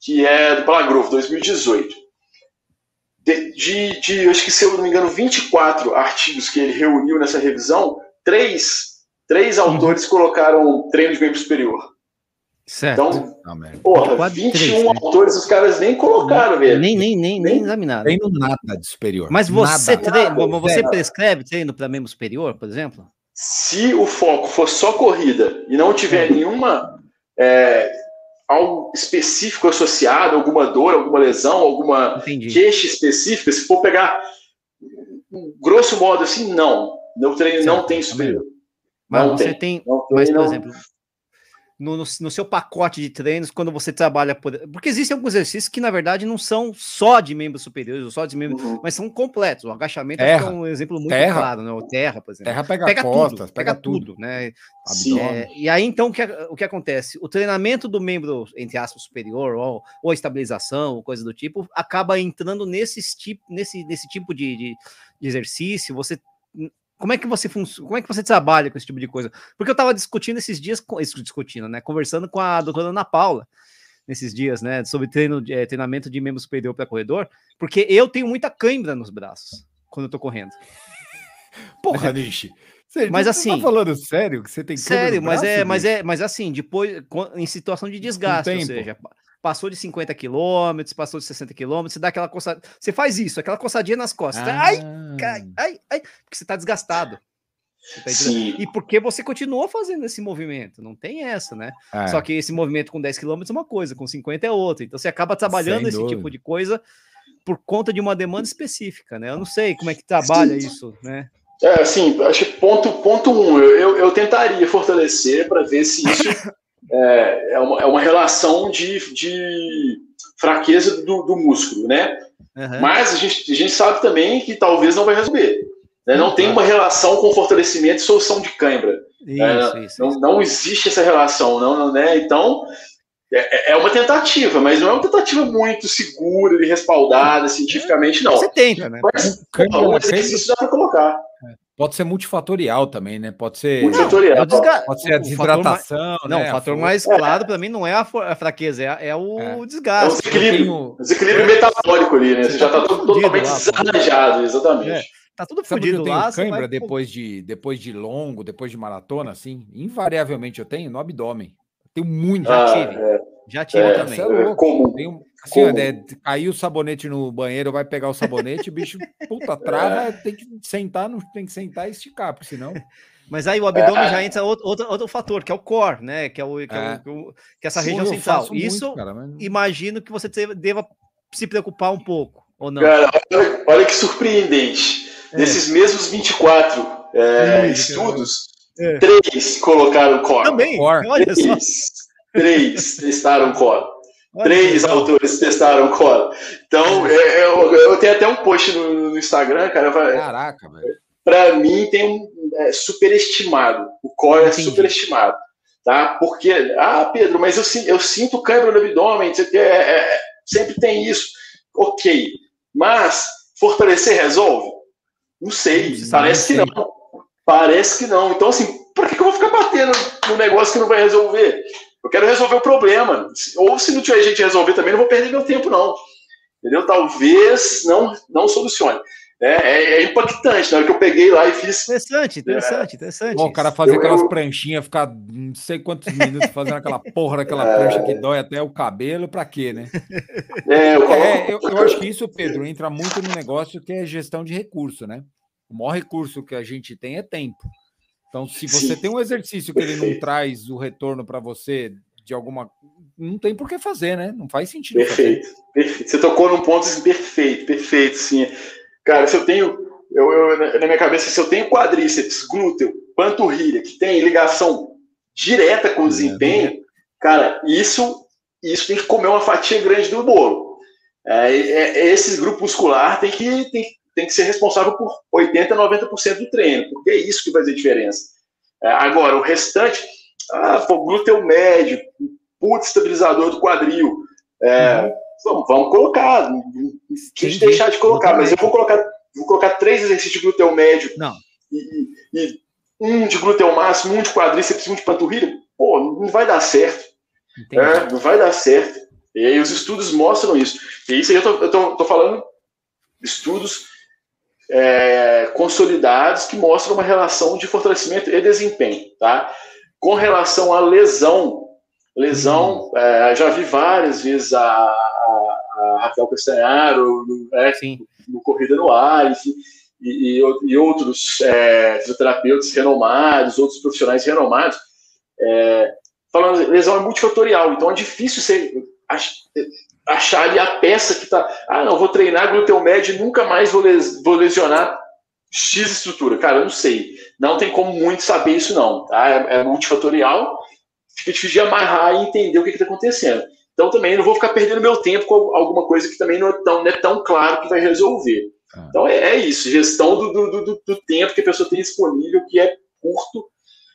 [SPEAKER 2] que é do Palagrove, 2018. De, de, de, acho que se eu não me engano, 24 artigos que ele reuniu nessa revisão, três, três uhum. autores colocaram treino de membro superior. Certo. Então, ah, porra, 21 três, né? autores os caras nem colocaram, velho.
[SPEAKER 1] Nem, nem, nem, nem examinaram.
[SPEAKER 3] Treino nada de superior.
[SPEAKER 1] Mas você, nada, treina, nada, você prescreve treino para membro superior, por exemplo?
[SPEAKER 2] Se o foco for só corrida e não tiver é. nenhuma é, algo específico associado, alguma dor, alguma lesão, alguma Entendi. queixa específica, se for pegar grosso modo assim, não. Meu treino certo. não tem superior.
[SPEAKER 1] Mas não você tem, tem mas, por exemplo, no, no, no, seu pacote de treinos quando você trabalha por. Porque existem alguns exercícios que, na verdade, não são só de membros superiores, ou só de membros, uhum. mas são completos. O agachamento
[SPEAKER 3] é
[SPEAKER 1] um exemplo muito
[SPEAKER 3] terra.
[SPEAKER 1] claro, né? O terra, por exemplo.
[SPEAKER 3] Terra pega, pega costas, tudo,
[SPEAKER 1] pega, pega tudo, tudo, né? É, e aí, então, o que, o que acontece? O treinamento do membro, entre aspas, superior, ou, ou a estabilização, ou coisa do tipo, acaba entrando nesse tipo, nesse, nesse tipo de, de, de exercício. Você como é que você funciona, como é que você trabalha com esse tipo de coisa? Porque eu estava discutindo esses dias, discutindo, né? Conversando com a doutora Ana Paula nesses dias, né? Sobre treino, é, treinamento de membro superior para corredor, porque eu tenho muita cãibra nos braços quando eu tô correndo.
[SPEAKER 3] Porra, Nishi.
[SPEAKER 1] mas assim,
[SPEAKER 3] tá falando sério que você tem
[SPEAKER 1] sério, mas é, mas é, mas assim, depois em situação de desgaste, ou seja, passou de 50 quilômetros, passou de 60 quilômetros, você dá aquela coçadinha. Você faz isso, aquela coçadinha nas costas. Ah. Ai, ai, ai, ai, porque você tá desgastado. Tá e porque você continuou fazendo esse movimento, não tem essa, né? É. Só que esse movimento com 10 km é uma coisa, com 50 é outra. Então você acaba trabalhando esse tipo de coisa por conta de uma demanda específica, né? Eu não sei como é que trabalha Sim. isso, né?
[SPEAKER 2] É, assim, acho que ponto, ponto um, eu, eu, eu tentaria fortalecer para ver se isso é, é, uma, é uma relação de, de fraqueza do, do músculo, né? Uhum. Mas a gente, a gente sabe também que talvez não vai resolver. Né? Não uhum. tem uma relação com fortalecimento e solução de cãibra. Isso, é, isso, não, isso. não existe essa relação, não, não né? Então, é, é, é, uma tentativa, mas não é uma tentativa muito segura e respaldada cientificamente, não.
[SPEAKER 1] Você tenta, né? Mas,
[SPEAKER 2] um exercício dá para colocar.
[SPEAKER 3] Pode ser multifatorial também, né? Pode ser.
[SPEAKER 2] Multifatorial. É
[SPEAKER 3] desga... Pode ser a desidratação.
[SPEAKER 1] Mais... Não, né? o fator mais claro para mim não é a, a fraqueza, é, é o é. desgaste. É o
[SPEAKER 2] desequilíbrio, tenho... desequilíbrio metabólico ali, né? Você, já está totalmente desarranjado, exatamente. É.
[SPEAKER 1] Tá tudo fodido lá.
[SPEAKER 3] cãibra vai... depois, de, depois de longo, depois de maratona, assim, invariavelmente eu tenho no abdômen. tenho muito.
[SPEAKER 1] Já ah, tive. É. Já tive é, também. É
[SPEAKER 3] louco. Tenho, assim, é, caiu o sabonete no banheiro, vai pegar o sabonete, o bicho, puta, trava, é. tem que sentar, não tem que sentar e esticar, porque senão.
[SPEAKER 1] Mas aí o abdômen é. já entra outro, outro, outro fator, que é o core, né? Que é, o, que, é. o, que é essa região central. Isso, muito, cara, mas... imagino que você deva se preocupar um pouco, ou não?
[SPEAKER 2] Cara, olha, olha que surpreendente. Desses mesmos 24 estudos, três colocaram core.
[SPEAKER 1] Também, core. olha só.
[SPEAKER 2] Três testaram core. Três autores testaram core. Então, é, é, eu, eu, tenho até um post no, no Instagram, cara.
[SPEAKER 3] Caraca, velho.
[SPEAKER 2] Pra mim, tem um é, superestimado. O core Entendi. é superestimado. Tá? Porque, ah, Pedro, mas eu, eu sinto câimbra no abdômen, é, é, sempre tem isso. Ok. Mas, fortalecer resolve? Não sei. Parece que não. Parece que não. Então, assim, por que, que eu vou ficar batendo no negócio que não vai resolver? Eu quero resolver o problema. Ou se não tiver gente resolver também, não vou perder meu tempo, não. Entendeu? Talvez não, não solucione. É, é, é, impactante. Na hora que eu peguei lá e fiz.
[SPEAKER 1] Interessante, interessante, é, interessante. Bom,
[SPEAKER 3] o cara fazer eu, aquelas eu... pranchinhas, ficar não sei quantos minutos fazendo aquela porra daquela é... prancha que dói até o cabelo, pra quê, né? É, eu... É, eu, eu acho que isso, Pedro, entra muito no negócio que é gestão de recurso, né? O maior recurso que a gente tem é tempo. Então, se você Sim. tem um exercício que ele não traz o retorno para você de alguma. Não tem por que fazer, né? Não faz sentido.
[SPEAKER 2] Perfeito, perfeito. Você tocou num ponto perfeito, perfeito, sim. Cara, se eu tenho eu, eu, na minha cabeça, se eu tenho quadríceps, glúteo, panturrilha, que tem ligação direta com o desempenho, cara, isso, isso tem que comer uma fatia grande do bolo. É, é, esse grupo muscular tem que, tem, tem que ser responsável por 80%, 90% do treino, porque é isso que vai fazer diferença. É, agora, o restante, ah, pô, glúteo médio, puto estabilizador do quadril, é, uhum. vamos, vamos, colocar, quis deixar de colocar, mas eu vou colocar, vou colocar três exercícios de glúteo médio
[SPEAKER 1] não.
[SPEAKER 2] E, e, um de glúteo máximo, um de quadríceps, um de panturrilha, pô, não vai dar certo. É, não vai dar certo. E aí os estudos mostram isso. E isso aí eu tô, eu tô, tô falando estudos é, consolidados que mostram uma relação de fortalecimento e desempenho, tá? Com relação à lesão, lesão, uhum. é, já vi várias vezes a, a, a Raquel Castanharo no, é, no Corrida no Ar, enfim, e, e, e outros é, fisioterapeutas renomados, outros profissionais renomados, é, falando lesão é multifatorial, então é difícil você achar ali a peça que tá. Ah, não, vou treinar glúteo médio e nunca mais vou, les, vou lesionar X estrutura. Cara, eu não sei. Não tem como muito saber isso, não. Tá? É, é multifatorial, fica difícil de amarrar e entender o que está acontecendo. Então também não vou ficar perdendo meu tempo com alguma coisa que também não é tão, não é tão claro que vai resolver. Ah. Então é, é, isso, gestão do, do, do, do, tempo que a pessoa tem disponível, que é curto.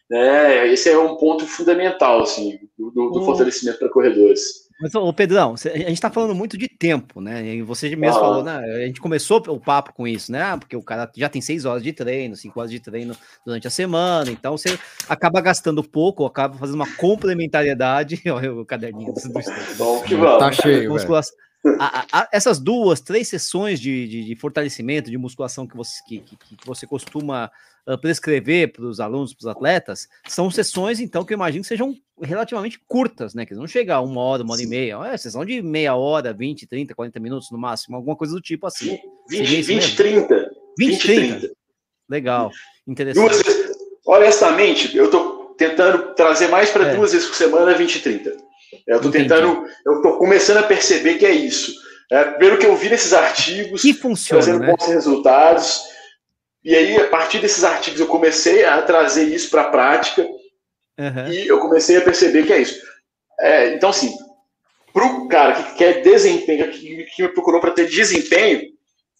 [SPEAKER 2] Né? Esse é um ponto fundamental assim, do, do fortalecimento para corredores.
[SPEAKER 1] Mas, ô Pedrão, a gente está falando muito de tempo, né? E você mesmo ah. falou, né? A gente começou o papo com isso, né? Ah, porque o cara já tem seis horas de treino, cinco horas de treino durante a semana, então você acaba gastando pouco, acaba fazendo uma complementariedade. Olha o caderninho do
[SPEAKER 2] Bom, que bom.
[SPEAKER 3] Tá cheio.
[SPEAKER 1] A, a, a, essas duas, três sessões de, de, de, fortalecimento, de musculação que você, que, que, que você costuma uh, prescrever para os alunos, para os atletas, são sessões, então, que eu imagino que sejam relativamente curtas, né? Que não chega a uma hora, uma hora Sim. e meia. É sessão de meia hora, 20, 30, 40 minutos no máximo, alguma coisa do tipo assim.
[SPEAKER 2] 20, 20 30.
[SPEAKER 1] 20, 30. 30. Legal. Interessante.
[SPEAKER 2] Duas, honestamente, eu estou tentando trazer mais para é. duas vezes por semana 20 e 30. Eu estou tentando, eu estou começando a perceber que é isso. É, pelo que eu vi nesses artigos,
[SPEAKER 1] que funciona,
[SPEAKER 2] trazendo
[SPEAKER 1] né?
[SPEAKER 2] bons resultados. E aí, a partir desses artigos, eu comecei a trazer isso para a prática uhum. e eu comecei a perceber que é isso. É, então, assim, para o cara que quer desempenho, que, que me procurou para ter desempenho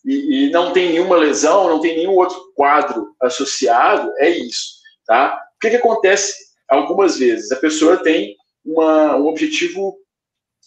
[SPEAKER 2] e, e, não tem nenhuma lesão, não tem nenhum outro quadro associado, é isso, tá? O que, que acontece algumas vezes? A pessoa tem uma, um objetivo,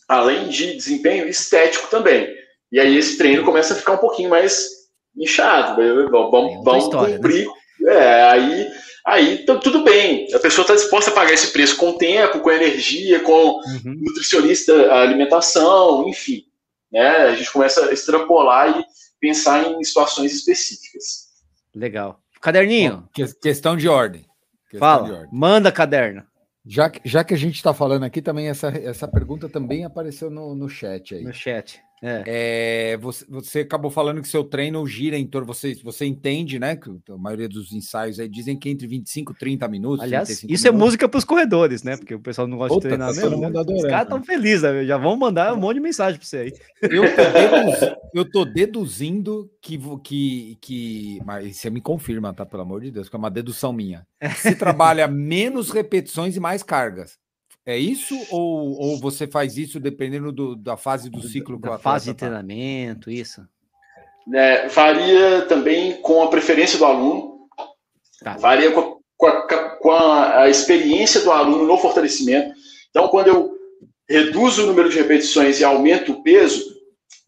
[SPEAKER 2] além de desempenho, estético também. E aí esse treino começa a ficar um pouquinho mais inchado. Vamos, vamos história, né? cumprir. Né? É, aí, aí tudo bem. A pessoa está disposta a pagar esse preço com tempo, com energia, com uhum. nutricionista, alimentação, enfim. Né? A gente começa a extrapolar e pensar em situações específicas.
[SPEAKER 1] Legal. Caderninho.
[SPEAKER 3] Que, questão de ordem. Questão
[SPEAKER 1] Fala. De ordem. Manda caderno.
[SPEAKER 3] Já, já que a gente está falando aqui, também essa, essa pergunta também apareceu no, no chat aí.
[SPEAKER 1] No chat.
[SPEAKER 3] É. É, você, você, acabou falando que seu treino gira em torno. Você, você entende, né? Que a maioria dos ensaios aí dizem que entre 25 e 30 minutos.
[SPEAKER 1] Aliás, isso é minutos. é música para os corredores, né? Porque o pessoal não gosta Puta, de treinar tá mesmo. Né? Os caras estão felizes, né? já vão mandar um monte de mensagem para você aí.
[SPEAKER 3] Eu tô, deduzindo, eu tô deduzindo que, que, que. Mas você me confirma, tá? Pelo amor de Deus, que é uma dedução minha. Se trabalha menos repetições e mais cargas. É isso ou, ou você faz isso dependendo do, da fase do ciclo?
[SPEAKER 1] Da fase de tá? treinamento, isso?
[SPEAKER 2] É, varia também com a preferência do aluno, tá. varia com, a, com, a, com a, a, experiência do aluno no fortalecimento. Então, quando eu reduzo o número de repetições e aumento o peso,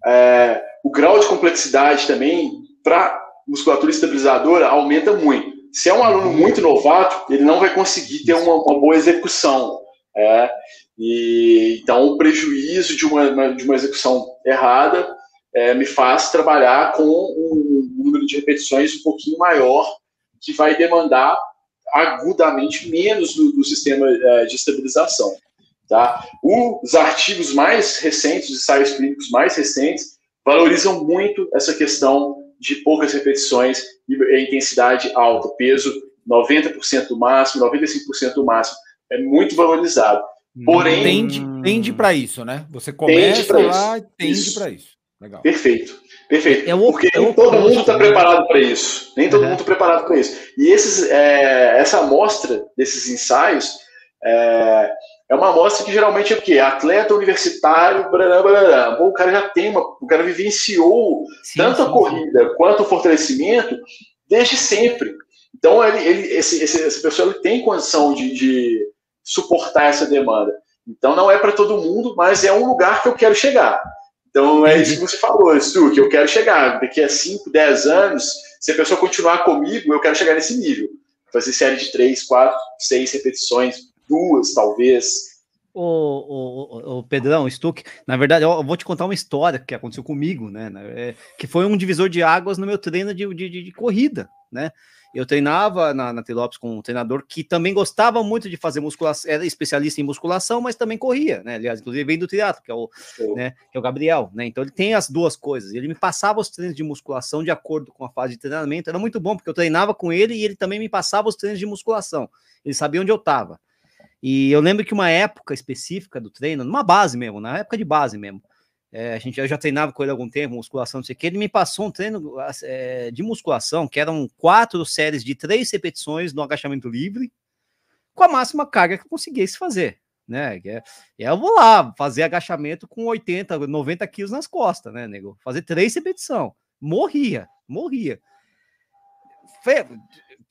[SPEAKER 2] é, o grau de complexidade também para musculatura estabilizadora aumenta muito. Se é um aluno uhum. muito novato, ele não vai conseguir ter uma, uma boa execução. É, e, então, o prejuízo de uma, de uma execução errada é, me faz trabalhar com um número de repetições um pouquinho maior, que vai demandar agudamente menos do, do sistema é, de estabilização. Tá? Os artigos mais recentes, os ensaios clínicos mais recentes, valorizam muito essa questão de poucas repetições e intensidade alta, peso 90% do máximo, 95% do máximo é muito valorizado. Porém.
[SPEAKER 3] Tende, tende para isso, né? Você começa lá e tende para isso.
[SPEAKER 2] Legal. Perfeito. Perfeito. Eu, Porque eu, nem todo eu, mundo está preparado para isso. Nem todo uhum. mundo está preparado para isso. E esses, é, essa amostra desses ensaios é, é uma amostra que geralmente é o quê? Atleta universitário, blá, blá, blá. Bom, o cara já tem uma. O cara vivenciou sim, tanto sim, a corrida sim. quanto o fortalecimento desde sempre. Então, ele, ele, esse, esse, essa pessoa ele tem condição de, de suportar essa demanda. Então, não é para todo mundo, mas é um lugar que eu quero chegar. Então, é isso que você falou, Stu, que eu quero chegar. Daqui a 5, 10 anos, se a pessoa continuar comigo, eu quero chegar nesse nível. Fazer série de 3, 4, 6 repetições, duas, talvez.
[SPEAKER 1] O, o, o, Pedrão, o Stuck, na verdade, eu vou te contar uma história que aconteceu comigo, né? É, que foi um divisor de águas no meu treino de, de, de corrida, né? Eu treinava na, na com um treinador que também gostava muito de fazer musculação, era especialista em musculação, mas também corria, né? Aliás, inclusive vem do teatro, que é o, né, que é o Gabriel, né? Então ele tem as duas coisas. Ele me passava os treinos de musculação de acordo com a fase de treinamento. Era muito bom, porque eu treinava com ele e ele também me passava os treinos de musculação. Ele sabia onde eu estava. E eu lembro que uma época específica do treino, numa base mesmo, na época de base mesmo, é, a gente eu já treinava com ele há algum tempo, musculação, não sei o que. Ele me passou um treino é, de musculação, que eram quatro séries de três repetições no agachamento livre, com a máxima carga que eu conseguisse fazer. Né? É, eu vou lá fazer agachamento com 80, 90 quilos nas costas, né, nego? Fazer três repetições. Morria, morria. Foi,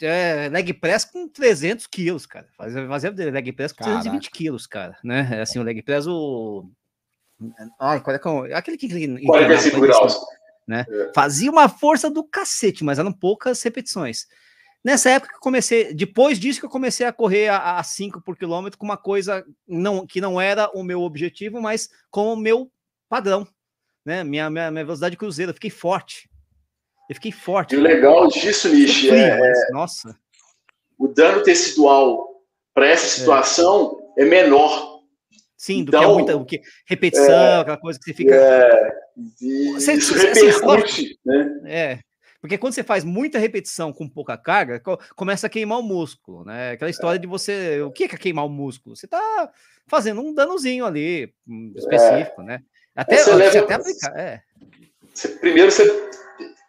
[SPEAKER 1] é, leg press com 300 quilos, cara. Fazer, leg press com Caraca. 320 quilos, cara. Né? Assim, o leg press, o Ai, qual é é? Aquele que.
[SPEAKER 2] 45 graus.
[SPEAKER 1] Né? É. Fazia uma força do cacete, mas eram poucas repetições. Nessa época que eu comecei, depois disso que eu comecei a correr a 5 por quilômetro com uma coisa não, que não era o meu objetivo, mas com o meu padrão, né? Minha, minha, minha velocidade cruzeiro, eu fiquei forte. Eu fiquei forte.
[SPEAKER 2] E o legal disso, Nishi, é,
[SPEAKER 1] mas, nossa.
[SPEAKER 2] O dano tecidual para essa é. situação é, é menor
[SPEAKER 1] Sim, do então, que é então, muita que, repetição, é, aquela coisa que você fica. É,
[SPEAKER 2] você, isso você, repercute, né?
[SPEAKER 1] É. Porque quando você faz muita repetição com pouca carga, começa a queimar o músculo, né? Aquela história de você. O que é queimar o músculo? Você tá fazendo um danozinho ali, hum, específico, é. né? Até, você leva, até aplicar. É.
[SPEAKER 2] Você, primeiro você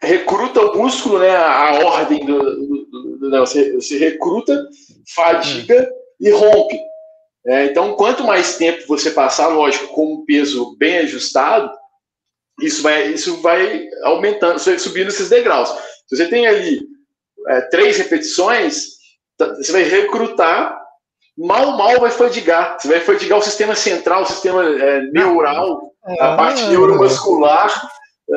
[SPEAKER 2] recruta o músculo, né? A ordem do. do, do, do não, você, você recruta, fadiga hum. e rompe. É, então, quanto mais tempo você passar, lógico, com um peso bem ajustado, isso vai, isso vai aumentando, vai subindo esses degraus. Se você tem ali é, três repetições, tá, você vai recrutar, mal, mal vai fadigar. Você vai fadigar o sistema central, o sistema é, neural, a parte neuromuscular,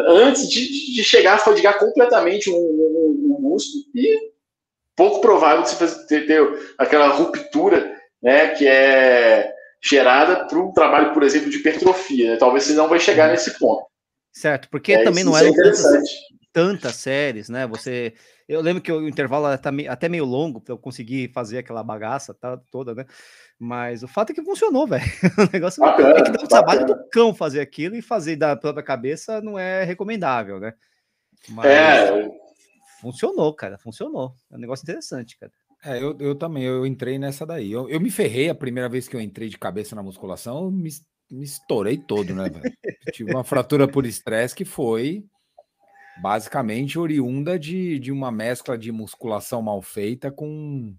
[SPEAKER 2] antes de, de chegar a fadigar completamente um, um, um músculo. E pouco provável de você ter, ter aquela ruptura né, que é gerada por um trabalho, por exemplo, de hipertrofia. Né? Talvez você não vai chegar nesse ponto.
[SPEAKER 1] Certo, porque é, também não eram é tantas, tantas, séries, né? Você, eu lembro que o intervalo era até meio longo para eu conseguir fazer aquela bagaça tá, toda, né? Mas o fato é que funcionou, velho. O negócio bacana, é que dá um trabalho do cão fazer aquilo e fazer da própria cabeça não é recomendável, né? Mas é. funcionou, cara, funcionou. É um negócio interessante, cara.
[SPEAKER 3] É, eu, eu também, eu entrei nessa daí. Eu, eu me ferrei a primeira vez que eu entrei de cabeça na musculação, me, me estourei todo, né, velho? Tive uma fratura por estresse que foi basicamente oriunda de, de uma mescla de musculação mal feita com,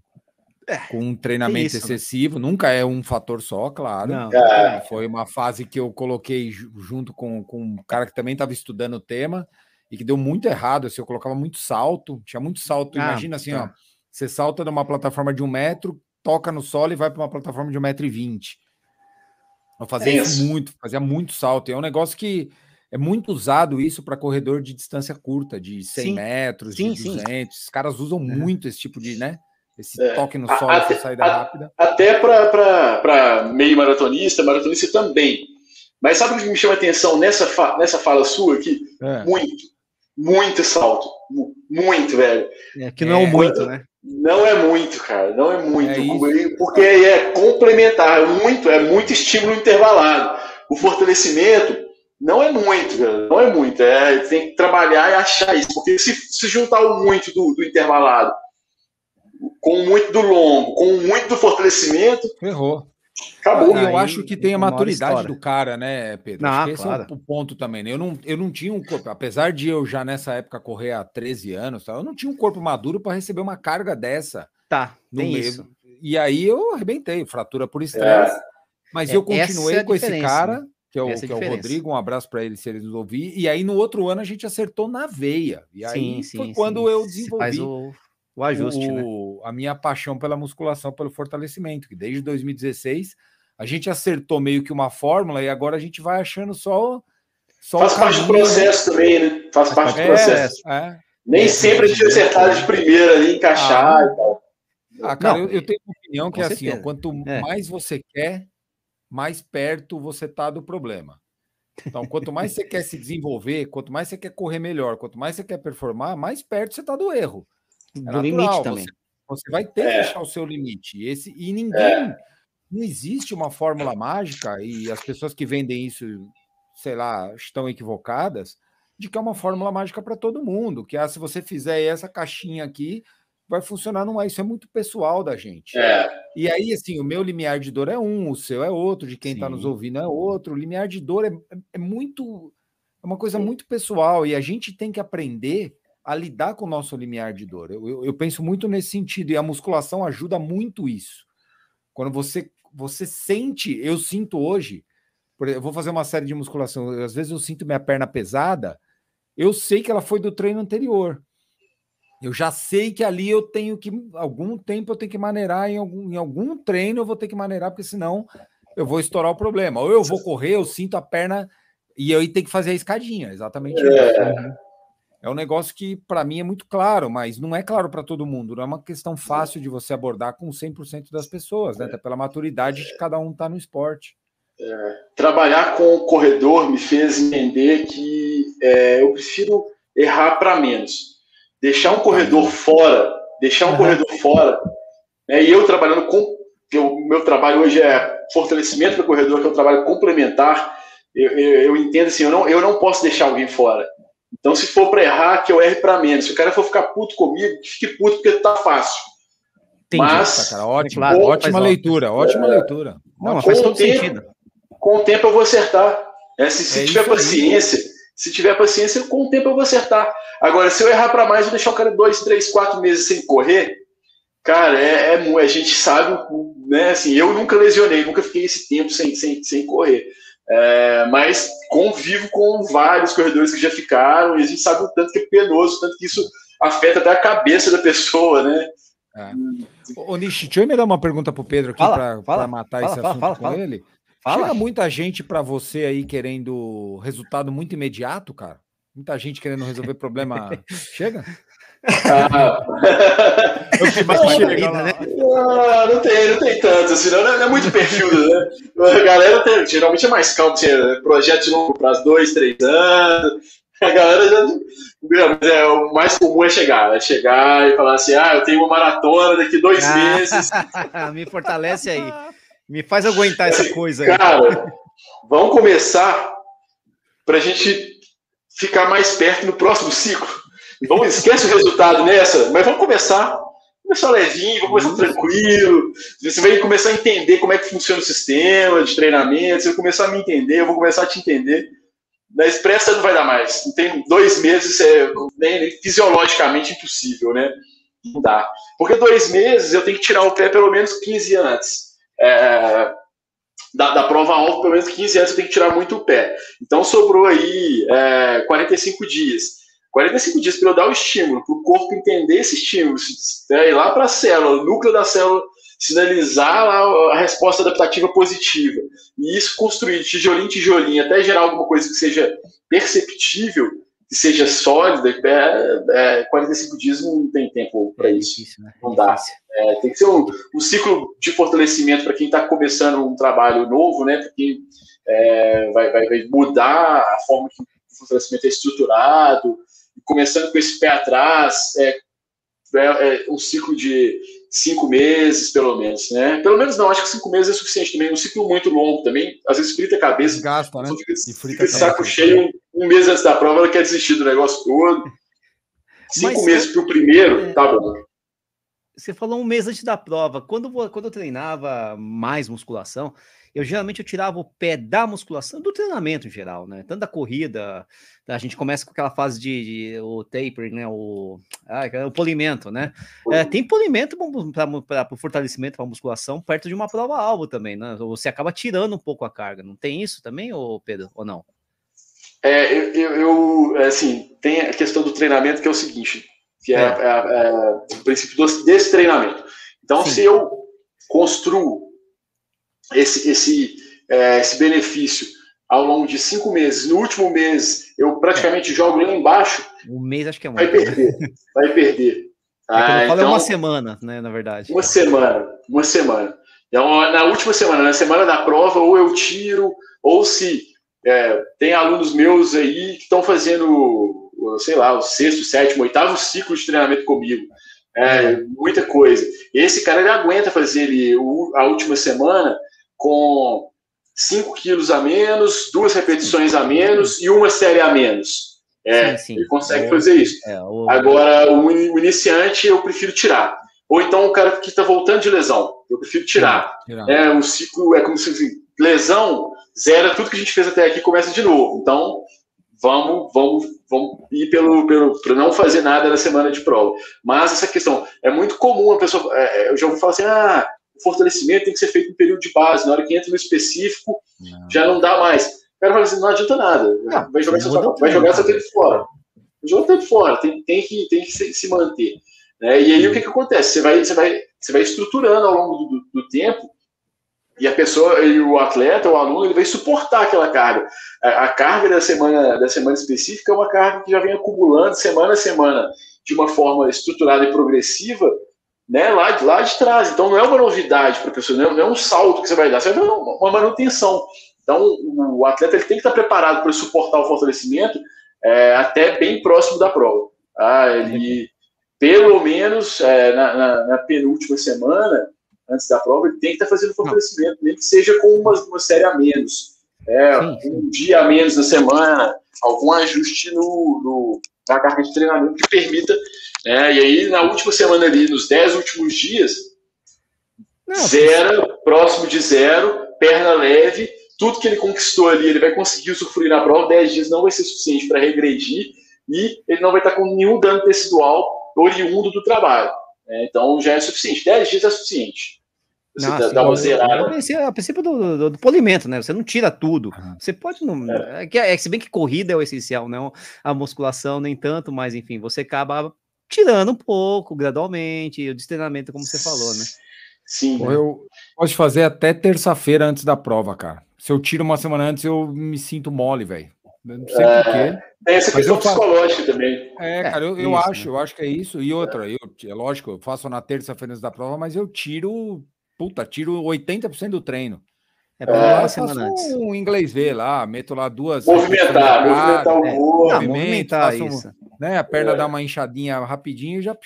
[SPEAKER 3] é, com um treinamento isso, né? excessivo. Né? Nunca é um fator só, claro. Não, é. Foi uma fase que eu coloquei junto com, com um cara que também estava estudando o tema e que deu muito errado. Assim, eu colocava muito salto, tinha muito salto. Ah, Imagina assim, tá. ó você salta de uma plataforma de um metro, toca no solo e vai para uma plataforma de um metro e vinte. Eu fazia é isso. muito, fazia muito salto. E é um negócio que é muito usado isso para corredor de distância curta, de 100 sim. metros, sim, de 200. Sim. Os caras usam é. muito esse tipo de, né? Esse é. toque no solo, até, essa saída a, rápida.
[SPEAKER 2] Até para meio maratonista, maratonista também. Mas sabe o que me chama a atenção nessa, fa nessa fala sua aqui? É. Muito, muito salto. Muito, velho.
[SPEAKER 1] É, que não é muito, né?
[SPEAKER 2] Não é muito, cara. Não é muito. É porque é complementar. É muito, é muito estímulo intervalado. O fortalecimento não é muito, cara. Não é muito. É, tem que trabalhar e achar isso. Porque se, se juntar o muito do, do intervalado com muito do longo, com muito do fortalecimento.
[SPEAKER 3] Errou. Acabou. E eu acho que tem a maturidade do cara, né, Pedro?
[SPEAKER 1] Não,
[SPEAKER 3] acho que esse
[SPEAKER 1] claro.
[SPEAKER 3] é o ponto também. Né? Eu não, eu não tinha um corpo, apesar de eu já nessa época correr há 13 anos, tá? eu não tinha um corpo maduro para receber uma carga dessa.
[SPEAKER 1] Tá,
[SPEAKER 3] no
[SPEAKER 1] tem
[SPEAKER 3] meio.
[SPEAKER 1] isso.
[SPEAKER 3] E aí eu arrebentei, fratura por estresse.
[SPEAKER 2] É.
[SPEAKER 3] Mas
[SPEAKER 1] É,
[SPEAKER 3] eu continuei
[SPEAKER 1] é
[SPEAKER 3] com esse cara,
[SPEAKER 1] né?
[SPEAKER 3] que é o,
[SPEAKER 1] é
[SPEAKER 3] que é o. Rodrigo, um abraço para ele se ele nos ouvir. E aí no outro ano a gente acertou na veia. E aí foi quando
[SPEAKER 1] sim.
[SPEAKER 3] eu desenvolvi
[SPEAKER 1] Faz o, o ajuste, né?
[SPEAKER 3] o- a minha paixão pela musculação, pelo fortalecimento, que desde 2016 a gente acertou meio que uma fórmula e agora a gente vai achando só, só
[SPEAKER 2] Faz
[SPEAKER 3] o
[SPEAKER 2] parte do
[SPEAKER 3] caminho, né?
[SPEAKER 2] processo também, né? Faz parte do
[SPEAKER 3] É,
[SPEAKER 2] processo.
[SPEAKER 3] é.
[SPEAKER 2] Nem
[SPEAKER 3] É,
[SPEAKER 2] sempre a gente
[SPEAKER 3] é,
[SPEAKER 2] acertar de primeira ali, encaixar e tal.
[SPEAKER 3] Ah, cara,
[SPEAKER 1] Não,
[SPEAKER 3] eu, eu tenho uma opinião que é assim, ó, quanto
[SPEAKER 1] É.
[SPEAKER 3] mais você quer, mais perto você tá do problema. Então, quanto mais você quer se desenvolver, quanto mais você quer correr melhor, quanto mais você quer performar, mais perto você tá do erro. É
[SPEAKER 1] Do
[SPEAKER 3] natural,
[SPEAKER 1] limite também.
[SPEAKER 3] Você, você vai ter
[SPEAKER 2] É.
[SPEAKER 3] que achar o seu limite. E Esse, e ninguém. Não existe uma fórmula mágica, e as pessoas que vendem isso, sei lá, estão equivocadas, de que é uma fórmula mágica para todo mundo. Que ah, se você fizer essa caixinha aqui, vai funcionar. Não é. Isso é muito pessoal da gente.
[SPEAKER 2] É,
[SPEAKER 3] E aí, assim, o meu limiar de dor é um, o seu é outro, de quem está nos ouvindo é outro. O limiar de dor é, é- é muito. É uma coisa muito pessoal e a gente tem que aprender a lidar com o nosso limiar de dor. Eu, eu- eu penso muito nesse sentido e a musculação ajuda muito isso. Quando você, você sente, eu sinto hoje, por exemplo, eu vou fazer uma série de musculação, às vezes eu sinto minha perna pesada, eu sei que ela foi do treino anterior. Eu já sei que ali eu tenho que, algum tempo eu tenho que maneirar, em algum, em algum treino eu vou ter que maneirar, porque senão eu vou estourar o problema. Ou eu vou correr, eu sinto a perna e aí tem que fazer a escadinha, exatamente isso. É um negócio que para mim é muito claro, mas não é claro para todo mundo. Não é uma questão fácil de você abordar com 100% das pessoas, né? Até pela maturidade de cada um tá no esporte.
[SPEAKER 2] trabalhar com o corredor me fez entender que é, eu prefiro errar para menos. Deixar um corredor fora, deixar um corredor fora, né, e eu trabalhando com. O meu trabalho hoje é fortalecimento do corredor, que é um trabalho complementar. Eu, eu, eu entendo assim, eu não, eu não posso deixar alguém fora. Então, se for para errar, que eu erre para menos. Se o cara for ficar puto comigo, que fique puto porque tá fácil.
[SPEAKER 1] Entendi.
[SPEAKER 2] Mas-
[SPEAKER 3] Tá, cara, ótimo,
[SPEAKER 1] Claro,
[SPEAKER 3] ótima
[SPEAKER 1] faz
[SPEAKER 3] leitura, ótima leitura.
[SPEAKER 1] Não, mas
[SPEAKER 2] Com
[SPEAKER 1] faz
[SPEAKER 2] o
[SPEAKER 1] todo
[SPEAKER 2] tempo-
[SPEAKER 1] sentido.
[SPEAKER 2] com o tempo eu vou acertar. né? Se, se
[SPEAKER 3] É
[SPEAKER 2] tiver
[SPEAKER 3] aí.
[SPEAKER 2] paciência, se tiver paciência, com o tempo eu vou acertar. Agora, se eu errar para mais, eu deixar o cara dois, três, quatro meses sem correr, cara, é, é a gente sabe, né? Assim, eu nunca lesionei, nunca fiquei esse tempo sem, sem, sem correr. É, mas convivo com vários corredores que já ficaram e a gente sabe o tanto que é penoso, o tanto que isso afeta até a cabeça da pessoa, né?
[SPEAKER 3] Ô, Nishi, deixa eu me dar uma pergunta pro Pedro aqui para matar
[SPEAKER 1] fala,
[SPEAKER 3] esse
[SPEAKER 1] fala,
[SPEAKER 3] assunto
[SPEAKER 1] fala,
[SPEAKER 3] com
[SPEAKER 1] fala.
[SPEAKER 3] ele.
[SPEAKER 1] Fala.
[SPEAKER 3] Chega muita gente para você aí querendo resultado muito imediato, cara? Muita gente querendo resolver problema. Chega?
[SPEAKER 2] Ah,
[SPEAKER 1] Né?
[SPEAKER 2] Ah, não tem, não tem tanto, assim, não, não é muito perfil, né? A galera tem, geralmente é mais calmo, assim, projeto de longo prazo, dois, três anos. A galera já. Mas é, o mais comum é chegar, é chegar e falar assim: ah, eu tenho uma maratona daqui dois
[SPEAKER 1] Ah.
[SPEAKER 2] meses.
[SPEAKER 1] Me fortalece aí. Me faz aguentar essa coisa aí.
[SPEAKER 2] Cara, vamos começar pra gente ficar mais perto no próximo ciclo. Vamos, esquece o resultado nessa, mas vamos começar. Começar levinho, vamos começar tranquilo. Você vai começar a entender como é que funciona o sistema de treinamento. Você vai começar a me entender, eu vou começar a te entender. Na expressa não vai dar mais. Não tem dois meses, é nem, fisiologicamente impossível, né? Não dá. Porque dois meses eu tenho que tirar o pé pelo menos 15 antes. É, da, da prova alvo, pelo menos 15 anos, eu tenho que tirar muito o pé. Então sobrou aí é, 45 dias. 45 dias para eu dar o estímulo, para o corpo entender esse estímulo, é, ir lá para a célula, o núcleo da célula, sinalizar lá a resposta adaptativa positiva. E isso construir de tijolinho em tijolinho, até gerar alguma coisa que seja perceptível, que seja sólida, é, é, 45 dias não tem tempo para
[SPEAKER 1] É
[SPEAKER 2] isso.
[SPEAKER 1] difícil, né?
[SPEAKER 2] Não dá. É, tem que ser um, um ciclo de fortalecimento para quem está começando um trabalho novo, né? Porque é, vai, vai, vai mudar a forma que o fortalecimento é estruturado, começando com esse pé atrás, é, é, é um ciclo de cinco meses, pelo menos, né? Pelo menos não, acho que cinco meses é suficiente também. Um ciclo muito longo também, às vezes frita a cabeça,
[SPEAKER 3] Desgasta, né?
[SPEAKER 2] fica,
[SPEAKER 3] E frita
[SPEAKER 2] fica saco cheio um, um mês antes da prova, ela quer desistir do negócio todo. Cinco
[SPEAKER 1] Mas-
[SPEAKER 2] meses para o primeiro,
[SPEAKER 1] é.
[SPEAKER 2] tá bom.
[SPEAKER 1] você falou um mês antes da prova. Quando, quando eu treinava mais musculação, eu geralmente eu tirava o pé da musculação, do treinamento em geral, né? Tanto da corrida, a gente começa com aquela fase de, de o tapering, né? O, ah, o polimento, né? É, tem polimento para o fortalecimento, para musculação, perto de uma prova-alvo também, né? Você acaba tirando um pouco a carga. Não tem isso também, ô Pedro, ou não?
[SPEAKER 2] É, eu, eu, assim, tem a questão do treinamento que é o seguinte, que é, é. é, é o princípio desse treinamento. Então, Sim. se eu construo esse, esse, é, esse benefício ao longo de cinco meses, no último mês eu praticamente jogo lá embaixo,
[SPEAKER 1] um mês acho que é
[SPEAKER 2] muito. Vai perder, vai perder.
[SPEAKER 1] Ah, então, é uma semana, né, na verdade.
[SPEAKER 2] Uma semana, uma semana. Então, na última semana, na semana da prova, ou eu tiro, ou se é, tem alunos meus aí que estão fazendo, sei lá, o sexto, sétimo, oitavo ciclo de treinamento comigo. É, muita coisa. Esse cara ele aguenta fazer ele, a última semana com 5 quilos a menos, duas repetições a menos e uma série a menos. É, sim, sim. Ele consegue é, fazer isso. É, o... Agora, o, iniciante eu prefiro tirar. Ou então o cara que está voltando de lesão, eu prefiro tirar. tirar. É, o ciclo é como se lesão zera tudo que a gente fez até aqui começa de novo. Então, vamos, vamos, vamos ir pelo, pelo para não fazer nada na semana de prova. Mas essa questão é muito comum a pessoa, é, é eu já ouvi falar assim, ah, o fortalecimento tem que ser feito no período de base, na hora que entra no específico, não. já não dá mais. O cara fala assim, não adianta nada, não, vai jogar, seu, vai jogar seu tempo fora. Joga o tempo fora, tem, tem que, tem que se, se manter. Né? E aí o que, que acontece? Você vai, você, vai, você vai estruturando ao longo do, do, do tempo e a pessoa, e o atleta, o aluno, ele vai suportar aquela carga. A, a, carga da semana, da semana específica é uma carga que já vem acumulando semana a semana de uma forma estruturada e progressiva, né, lá, de, lá de trás. Então não é uma novidade para a pessoa, não é, não é, um salto que você vai dar, você vai dar uma, manutenção. Então o, atleta ele tem que estar preparado para suportar o fortalecimento é, até bem próximo da prova. Ah, ele, pelo menos é, na, na, na penúltima semana, antes da prova, ele tem que estar fazendo fortalecimento, nem que seja com uma, uma série a menos. É, um dia a menos na semana, algum ajuste no, no, na carga de treinamento que permita. Né, e aí, na última semana ali, nos 10 últimos dias, Não, zero, próximo de zero, perna leve, tudo que ele conquistou ali, ele vai conseguir usufruir na prova, 10 dias não vai ser suficiente para regredir e ele não vai estar com nenhum dano tecidual oriundo do trabalho. É, então já é suficiente. 10 dias é suficiente. Você Nossa, dá uma zerada.
[SPEAKER 1] É o princípio do, do, do, polimento, né? Você não tira tudo. Você pode não. É. É, que, é, se bem que corrida é o essencial, não a musculação, nem tanto, mas enfim, você acaba tirando um pouco, gradualmente, o treinamento, como você falou, né?
[SPEAKER 3] Sim. Eu posso fazer até terça-feira antes da prova, cara. Se eu tiro uma semana antes, eu me sinto mole, velho. Não sei é, porquê.
[SPEAKER 2] Tem essa questão psicológica também.
[SPEAKER 3] É, cara, eu, eu isso, acho, né? eu acho que é isso. E outra, eu, é lógico, eu faço na terça-feira da prova, mas eu tiro, puta, tiro 80% do treino.
[SPEAKER 1] É para é, semana
[SPEAKER 3] antes. um inglês ver lá, meto lá duas.
[SPEAKER 2] Movimentar, movimentar o
[SPEAKER 3] corpo. É, movimentar isso. Né, a perna é. dá uma inchadinha rapidinho e já.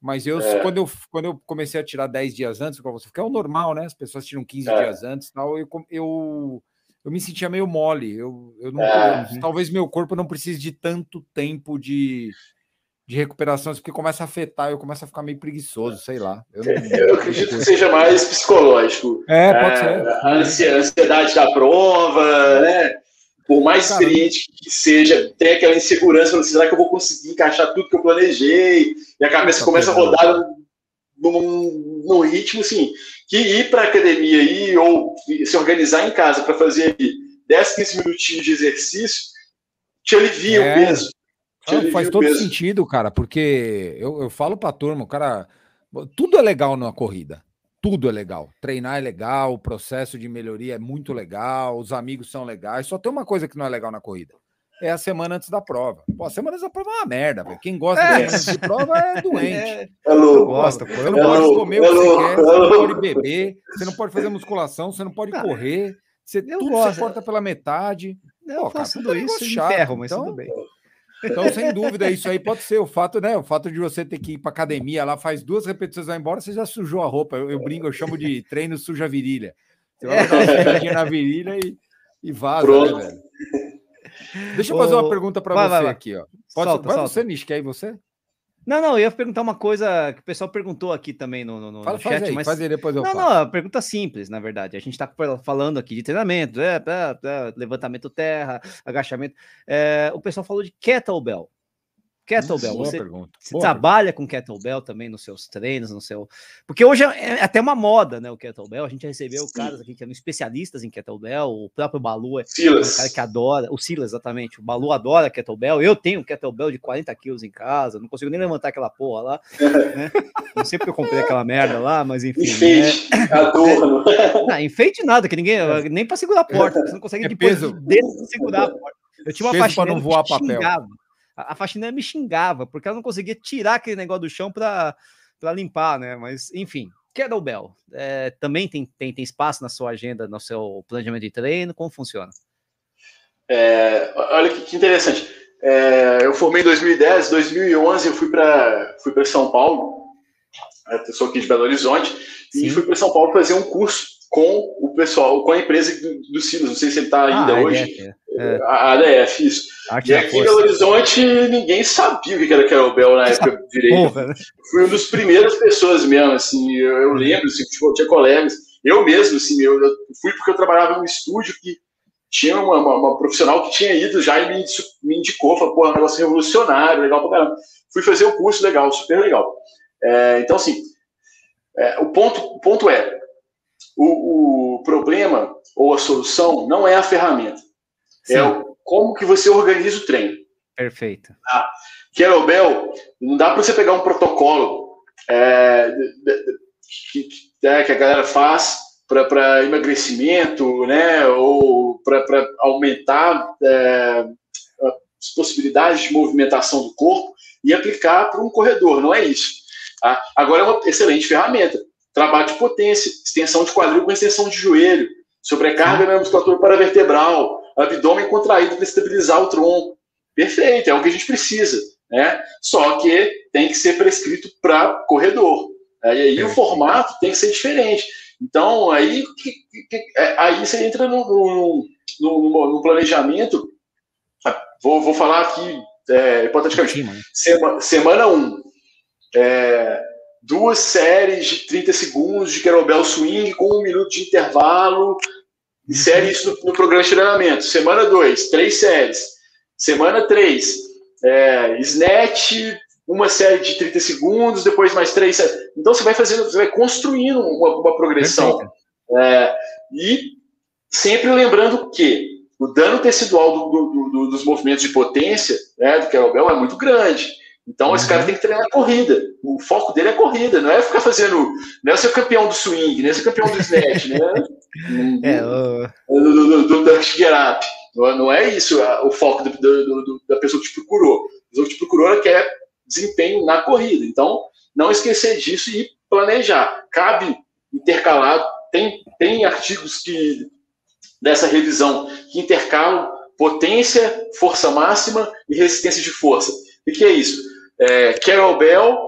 [SPEAKER 3] Mas eu, é. quando, eu, quando eu comecei a tirar 10 dias antes, como você, que é o normal, né? As pessoas tiram 15 é. dias antes tal, eu, eu eu me sentia meio mole. Eu, eu não, é. talvez meu corpo não precise de tanto tempo de, de recuperação, porque começa a afetar, eu começo a ficar meio preguiçoso, sei lá.
[SPEAKER 2] Eu, não, eu acredito que seja mais psicológico.
[SPEAKER 3] É, pode é,
[SPEAKER 2] ser. A ansiedade da prova, né? Por mais Caramba. experiente que seja, tem aquela insegurança, será que eu vou conseguir encaixar tudo que eu planejei? E a cabeça começa a rodar num, num ritmo, assim, que ir para a academia aí, ou se organizar em casa para fazer 10, 15 minutinhos de exercício, te alivia é. o peso.
[SPEAKER 3] Não, faz todo peso. sentido, cara, porque eu, eu falo para a turma, o cara. Tudo é legal na corrida. Tudo é legal. Treinar é legal, o processo de melhoria é muito legal, os amigos são legais. Só tem uma coisa que não é legal na corrida: é a semana antes da prova. Pô, a semana antes da prova é uma merda, velho. Quem gosta é. da semana de prova é doente.
[SPEAKER 2] É, louco.
[SPEAKER 3] Gosta, pô. Você não é pode louco. comer o que é você quer, você não pode beber, você não pode fazer musculação, você não pode ah, correr. Você, tudo gosto. você corta pela metade.
[SPEAKER 1] Eu pô, faço cara, tudo isso chato, ferro, mas então, tudo bem.
[SPEAKER 3] Então, sem dúvida, isso aí pode ser o fato, né? O fato de você ter que ir para academia lá, faz duas repetições, vai embora, você já sujou a roupa. Eu, eu brinco, eu chamo de treino suja virilha. Você vai dar uma na virilha e, e vaza, né, Pronto. né, velho? Deixa eu fazer uma pergunta para você vai, vai. aqui, ó. Pode, solta, vai solta. você, Nish, quer ir você?
[SPEAKER 1] Não, não, eu ia perguntar uma coisa que o pessoal perguntou aqui também no, no,
[SPEAKER 3] Fala,
[SPEAKER 1] no
[SPEAKER 3] faz
[SPEAKER 1] chat,
[SPEAKER 3] aí,
[SPEAKER 1] mas.
[SPEAKER 3] faz aí, depois eu
[SPEAKER 1] Não,
[SPEAKER 3] faço.
[SPEAKER 1] não, a pergunta simples, na verdade. A gente está falando aqui de treinamento, é, é, é, levantamento terra, agachamento. É, o pessoal falou de kettlebell. Kettlebell,
[SPEAKER 3] Boa
[SPEAKER 1] você,
[SPEAKER 3] pergunta.
[SPEAKER 1] você
[SPEAKER 3] Boa
[SPEAKER 1] trabalha com kettlebell também nos seus treinos, no seu. Porque hoje é é até uma moda, né? O kettlebell. A gente recebeu
[SPEAKER 2] Sim.
[SPEAKER 1] caras aqui que eram especialistas em kettlebell. O próprio Balu é um
[SPEAKER 2] Silas.
[SPEAKER 1] cara que adora. O Silas, exatamente. O Balu adora kettlebell. Eu tenho um kettlebell de 40 quilos em casa. Não consigo nem levantar aquela porra lá. Né? Não sei porque eu comprei aquela merda lá, mas enfim.
[SPEAKER 2] Enfeite, adorno.
[SPEAKER 1] né? Não, enfeite nada, que ninguém. Nem para segurar a porta. Você não consegue
[SPEAKER 3] É
[SPEAKER 1] depois
[SPEAKER 3] peso.
[SPEAKER 1] de segurar a porta. Eu tinha uma
[SPEAKER 3] Peso pra
[SPEAKER 1] faxineira
[SPEAKER 3] não
[SPEAKER 1] que
[SPEAKER 3] voar papel.
[SPEAKER 1] xingava. A, a faxineira me xingava, porque ela não conseguia tirar aquele negócio do chão para limpar, né? Mas, enfim, kettlebell. É, também tem, tem, tem espaço na sua agenda, no seu planejamento de treino? Como funciona?
[SPEAKER 2] É, olha que, que interessante. É, eu formei em 2010, 2011 eu fui para fui para São Paulo. Eu sou aqui de Belo Horizonte
[SPEAKER 1] Sim.
[SPEAKER 2] e fui para São Paulo fazer um curso com o pessoal, com a empresa do, do Silas. Não sei se ele está ainda
[SPEAKER 1] Ah,
[SPEAKER 2] hoje.
[SPEAKER 1] ADF, é.
[SPEAKER 2] A ADF, isso.
[SPEAKER 1] Arte
[SPEAKER 2] E aqui em. Belo Horizonte ninguém sabia o que era kettlebell na época direito.
[SPEAKER 1] Porra, né?
[SPEAKER 2] fui uma das primeiras pessoas mesmo, assim, eu, eu lembro, assim, tipo, tinha colegas, eu mesmo, assim, eu, eu fui porque eu trabalhava num estúdio que tinha uma, uma, uma profissional que tinha ido já e me, me indicou, falou, pô, é um negócio revolucionário, legal pra caramba. Fui fazer o curso, legal, super legal. É, então, assim, é, o, ponto, o ponto é, o, o problema ou a solução não é a ferramenta,
[SPEAKER 1] Sim,
[SPEAKER 2] é o, como que você organiza o treino.
[SPEAKER 1] perfeito.
[SPEAKER 2] Kettlebell, não dá para você pegar um protocolo é, que, que- é, que a galera faz para emagrecimento, né, ou para aumentar é, as possibilidades de movimentação do corpo e aplicar para um corredor, não é isso. tá? Agora é uma excelente ferramenta. Trabalho de potência, extensão de quadril com extensão de joelho, sobrecarga na musculatura paravertebral, abdômen contraído para estabilizar o tronco. Perfeito, é o que a gente precisa né? Só que tem que ser prescrito para corredor. né? E aí o
[SPEAKER 3] Perfeito.
[SPEAKER 2] formato tem que ser diferente. Então, aí, que- que- é, aí você entra no, no, no- no planejamento. Ah, Vou, vou falar aqui, é, hipoteticamente? Sema- semana 1. Um, é, duas séries de 30 segundos de kettlebell swing com um minuto de intervalo. E série isso no, no programa de treinamento. Semana 2, três séries. Semana 3, é, snatch, uma série de 30 segundos, depois mais três séries. Então você vai fazendo, você vai construindo uma, uma progressão. É, e sempre lembrando que o dano tecidual do- do- do- dos movimentos de potência né, do kettlebell é muito grande. Então esse
[SPEAKER 1] Uhum.
[SPEAKER 2] cara tem que treinar a corrida. O foco dele é a corrida, não é ficar fazendo. Não é ser campeão do swing, não é ser campeão do snatch, né?
[SPEAKER 1] É, o-
[SPEAKER 2] do, do, do, up. Não, é- não é isso o foco da pessoa que te procurou. A pessoa que te procurou ela quer desempenho na corrida. Então, não esquecer disso e planejar. Cabe intercalado. Tem, tem artigos que dessa revisão que intercalam potência, força máxima e resistência de força. O que é isso? É, kettlebell,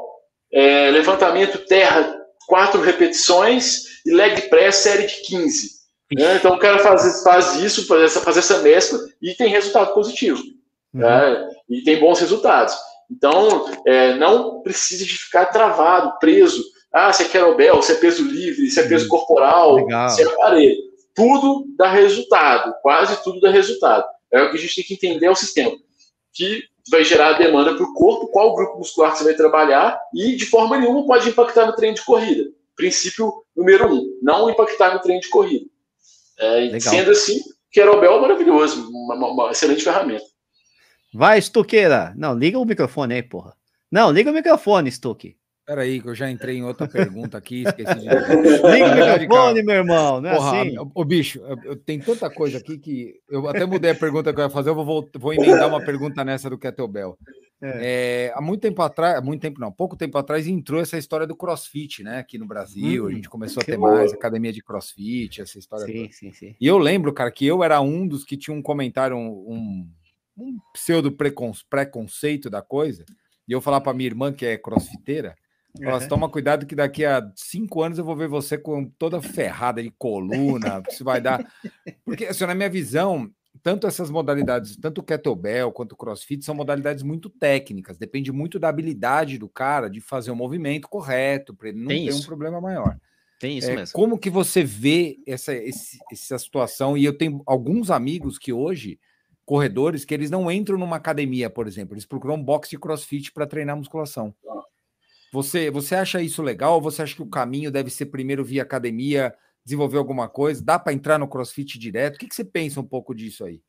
[SPEAKER 2] é, levantamento terra, quatro repetições e leg press série de 15. né? Então o cara faz, faz isso, faz essa, faz essa mescla e tem resultado positivo.
[SPEAKER 1] Uhum.
[SPEAKER 2] né? E tem bons resultados. Então, é, não precisa de ficar travado, preso. Ah, se é kettlebell, se é peso livre, se é peso corporal,
[SPEAKER 1] Legal.
[SPEAKER 2] se é aparelho. Tudo dá resultado, quase tudo dá resultado. É o que a gente tem que entender é o sistema. Que vai gerar a demanda para o corpo, qual grupo muscular que você vai trabalhar e de forma nenhuma pode impactar no treino de corrida. Princípio número um, não impactar no treino de corrida. É, sendo assim, kettlebell é maravilhoso, uma, uma- uma excelente ferramenta.
[SPEAKER 1] Vai, Stuqueira. Não, liga o microfone aí, porra. Não, liga o microfone, Stuque.
[SPEAKER 3] Peraí, que eu já entrei em outra pergunta aqui, esqueci de.
[SPEAKER 1] Liga o microfone, meu irmão. Não é
[SPEAKER 3] Porra,
[SPEAKER 1] assim?
[SPEAKER 3] o, o bicho, eu, eu- tem tanta coisa aqui que eu até mudei a pergunta que eu ia fazer, eu vou, volt- vou emendar uma pergunta nessa do Kettlebell. É, há muito tempo atrás, há muito tempo não, pouco tempo atrás entrou essa história do CrossFit, né? Aqui no Brasil,
[SPEAKER 1] Hum,
[SPEAKER 3] a gente começou a ter
[SPEAKER 2] bom.
[SPEAKER 3] mais academia de CrossFit, essa história.
[SPEAKER 1] Sim,
[SPEAKER 3] toda.
[SPEAKER 1] sim, sim.
[SPEAKER 3] E eu lembro, cara, que eu era um dos que tinha um comentário, um, um pseudo precon- preconceito da coisa, e eu falar para minha irmã que é crossfiteira,
[SPEAKER 1] Uhum.
[SPEAKER 3] toma cuidado que daqui a cinco anos eu vou ver você com toda ferrada de coluna, isso vai dar. Porque, assim, na minha visão, tanto essas modalidades, tanto o kettlebell quanto o crossfit, são modalidades muito técnicas. Depende muito da habilidade do cara de fazer o movimento correto, para ele não Tem ter isso. um problema maior.
[SPEAKER 1] Tem isso é, mesmo.
[SPEAKER 3] Como que você vê essa, esse, essa situação? E eu tenho alguns amigos que hoje, corredores, que eles não entram numa academia, por exemplo, eles procuram boxe e crossfit para treinar musculação. Você, você acha isso legal? Você acha que o caminho deve ser primeiro via academia, desenvolver alguma coisa? Dá para entrar no crossfit direto? O que, que você pensa um pouco disso aí?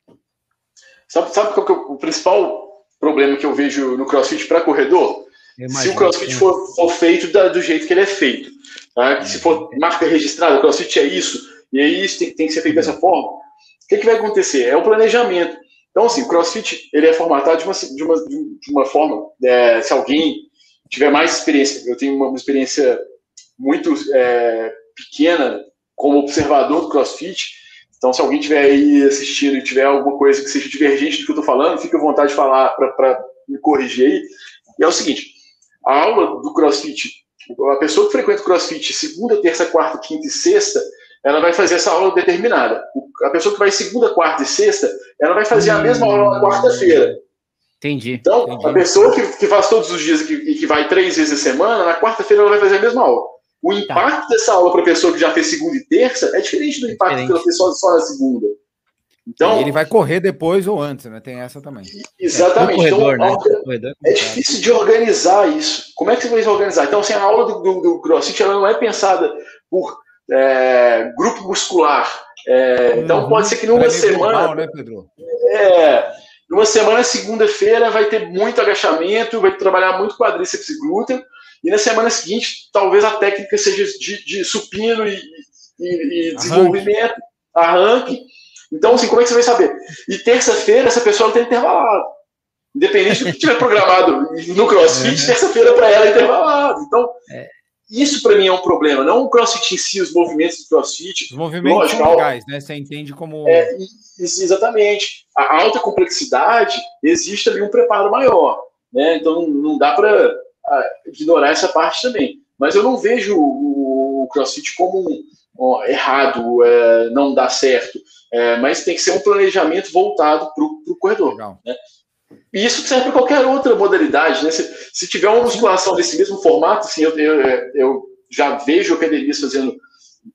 [SPEAKER 2] Sabe, sabe qual é o principal problema que eu vejo no crossfit para corredor? Se o crossfit for, for feito da, do jeito que ele é feito, tá? se for marca registrada, o crossfit é isso, e aí isso tem, tem que ser feito dessa forma, o que, que vai acontecer? É o planejamento. Então, assim, o crossfit ele é formatado de uma, de uma, de uma forma, é, se alguém tiver mais experiência, eu tenho uma, uma experiência muito é, pequena como observador do CrossFit. Então, se alguém tiver aí assistindo e tiver alguma coisa que seja divergente do que eu estou falando, fique à vontade de falar para me corrigir aí. E é o seguinte: a aula do CrossFit, a pessoa que frequenta o CrossFit segunda, terça, quarta, quinta e sexta, ela vai fazer essa aula determinada. A pessoa que vai segunda, quarta e sexta, ela vai fazer a mesma aula na quarta-feira.
[SPEAKER 1] Entendi.
[SPEAKER 2] Então,
[SPEAKER 1] entendi.
[SPEAKER 2] a pessoa que, que faz todos os dias e que, que vai três vezes a semana, na quarta-feira ela vai fazer a mesma aula. O tá. impacto tá. dessa aula para a pessoa que já fez segunda e terça é diferente do impacto diferente. que ela fez só, só na segunda.
[SPEAKER 3] Então, ele vai correr depois ou antes, né? Tem essa também.
[SPEAKER 2] Exatamente. É, corredor, então, né? é difícil de organizar isso. Como é que você vai organizar? Então, assim, a aula do, do, do CrossFit ela não é pensada por é, grupo muscular. É, então, uhum. pode ser que numa semana. Global, né, Pedro? É, numa semana, segunda-feira, vai ter muito agachamento, vai trabalhar muito quadríceps e glúteo. E na semana seguinte, talvez a técnica seja de, de supino e, e, e desenvolvimento, arranque. Então, assim, como é que você vai saber? E terça-feira, essa pessoa tem intervalado. Independente do que tiver programado no crossfit, é. terça-feira para ela é intervalado. Então, é. isso para mim é um problema. Não o crossfit em si, os movimentos do crossfit.
[SPEAKER 3] Os movimentos lógico, são legais, né? Você entende como.
[SPEAKER 2] É, exatamente. A alta complexidade, existe ali um preparo maior. Né? Então, não dá para ignorar essa parte também. Mas eu não vejo o, CrossFit como um, errado, é, não dá certo. É, mas tem que ser um planejamento voltado para o corredor. Né? E isso serve para qualquer outra modalidade. Né? Se, se, tiver uma musculação desse mesmo formato, assim, eu, eu, eu já vejo academias fazendo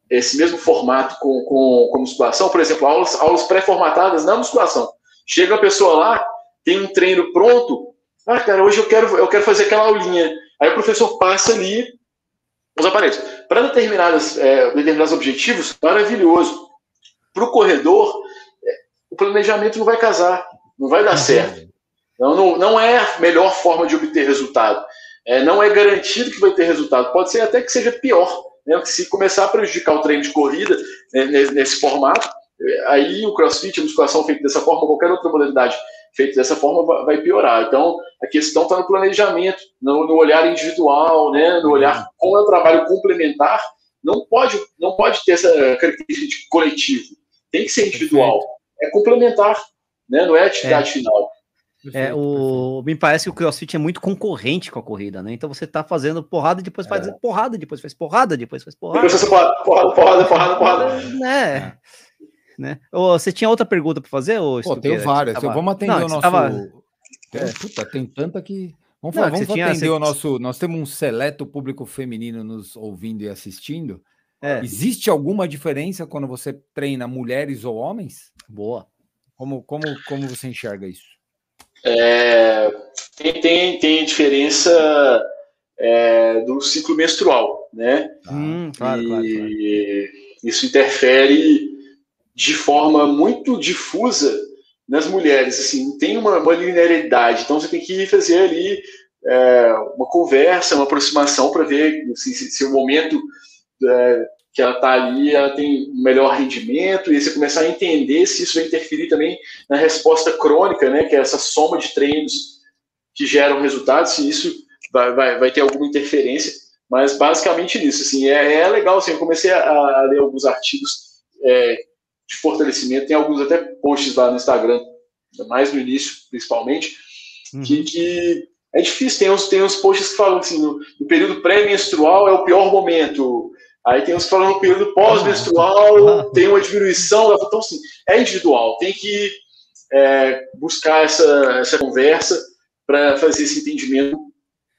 [SPEAKER 2] esse mesmo formato com, com, com musculação. Por exemplo, aulas, aulas pré-formatadas na musculação. Chega a pessoa lá, tem um treino pronto, ah, cara, hoje eu quero, eu quero fazer aquela aulinha. Aí o professor passa ali os aparelhos. Para determinados, é, determinados objetivos, maravilhoso. Para o corredor, é, o planejamento não vai casar, não vai dar certo. Não, não, não é a melhor forma de obter resultado. É, não é garantido que vai ter resultado. Pode ser até que seja pior. Né? Se começar a prejudicar o treino de corrida né, nesse formato, é, aí o crossfit, a musculação feita dessa forma, qualquer outra modalidade feito dessa forma vai piorar. Então, a questão está no planejamento, no, no, olhar individual, né, no olhar como é um trabalho complementar. Não pode, não pode ter essa característica de coletivo. Tem que ser individual. É complementar, né, não é atividade é. final.
[SPEAKER 1] É, o, me parece que o CrossFit é muito concorrente com a corrida, né? Então você tá fazendo porrada, depois faz é. porrada, depois faz porrada, depois faz porrada. Depois faz
[SPEAKER 2] porrada, porrada, porrada, porrada, porrada.
[SPEAKER 1] Né? É né? Ou, você tinha outra pergunta para fazer? Ou
[SPEAKER 3] Pô, tenho várias. Tava... Vamos atender não, o nosso. Tava... É, puta, tem tanta que. Vamos, não, vamos atender tinha... o nosso. Nós temos um seleto público feminino nos ouvindo e assistindo. É. Existe alguma diferença quando você treina mulheres ou homens?
[SPEAKER 1] Boa.
[SPEAKER 3] Como, como, como você enxerga isso?
[SPEAKER 2] É, tem, tem, tem diferença é, do ciclo menstrual, né?
[SPEAKER 1] Claro,
[SPEAKER 2] e
[SPEAKER 1] claro, claro.
[SPEAKER 2] isso interfere de forma muito difusa nas mulheres, assim, tem uma, uma linearidade, então você tem que fazer ali é, uma conversa, uma aproximação para ver assim, se, se, o momento é, que ela está ali, ela tem melhor rendimento, e você começar a entender se isso vai interferir também na resposta crônica, né, que é essa soma de treinos que geram resultados, se isso vai, vai, vai ter alguma interferência, mas basicamente nisso, assim, é, é legal, assim, eu comecei a, a ler alguns artigos é, de fortalecimento. Tem alguns até posts lá no Instagram, mais no início, principalmente, uhum. que, que, é difícil. Tem uns, tem uns posts que falam assim: no, no período pré-menstrual é o pior momento. Aí tem uns que falam no período pós-menstrual tem uma diminuição. Então, assim, é individual. Tem que é, buscar essa, essa conversa para fazer esse entendimento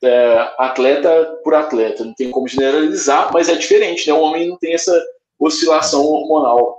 [SPEAKER 2] é, atleta por atleta. Não tem como generalizar, mas é diferente, né? O homem não tem essa oscilação hormonal.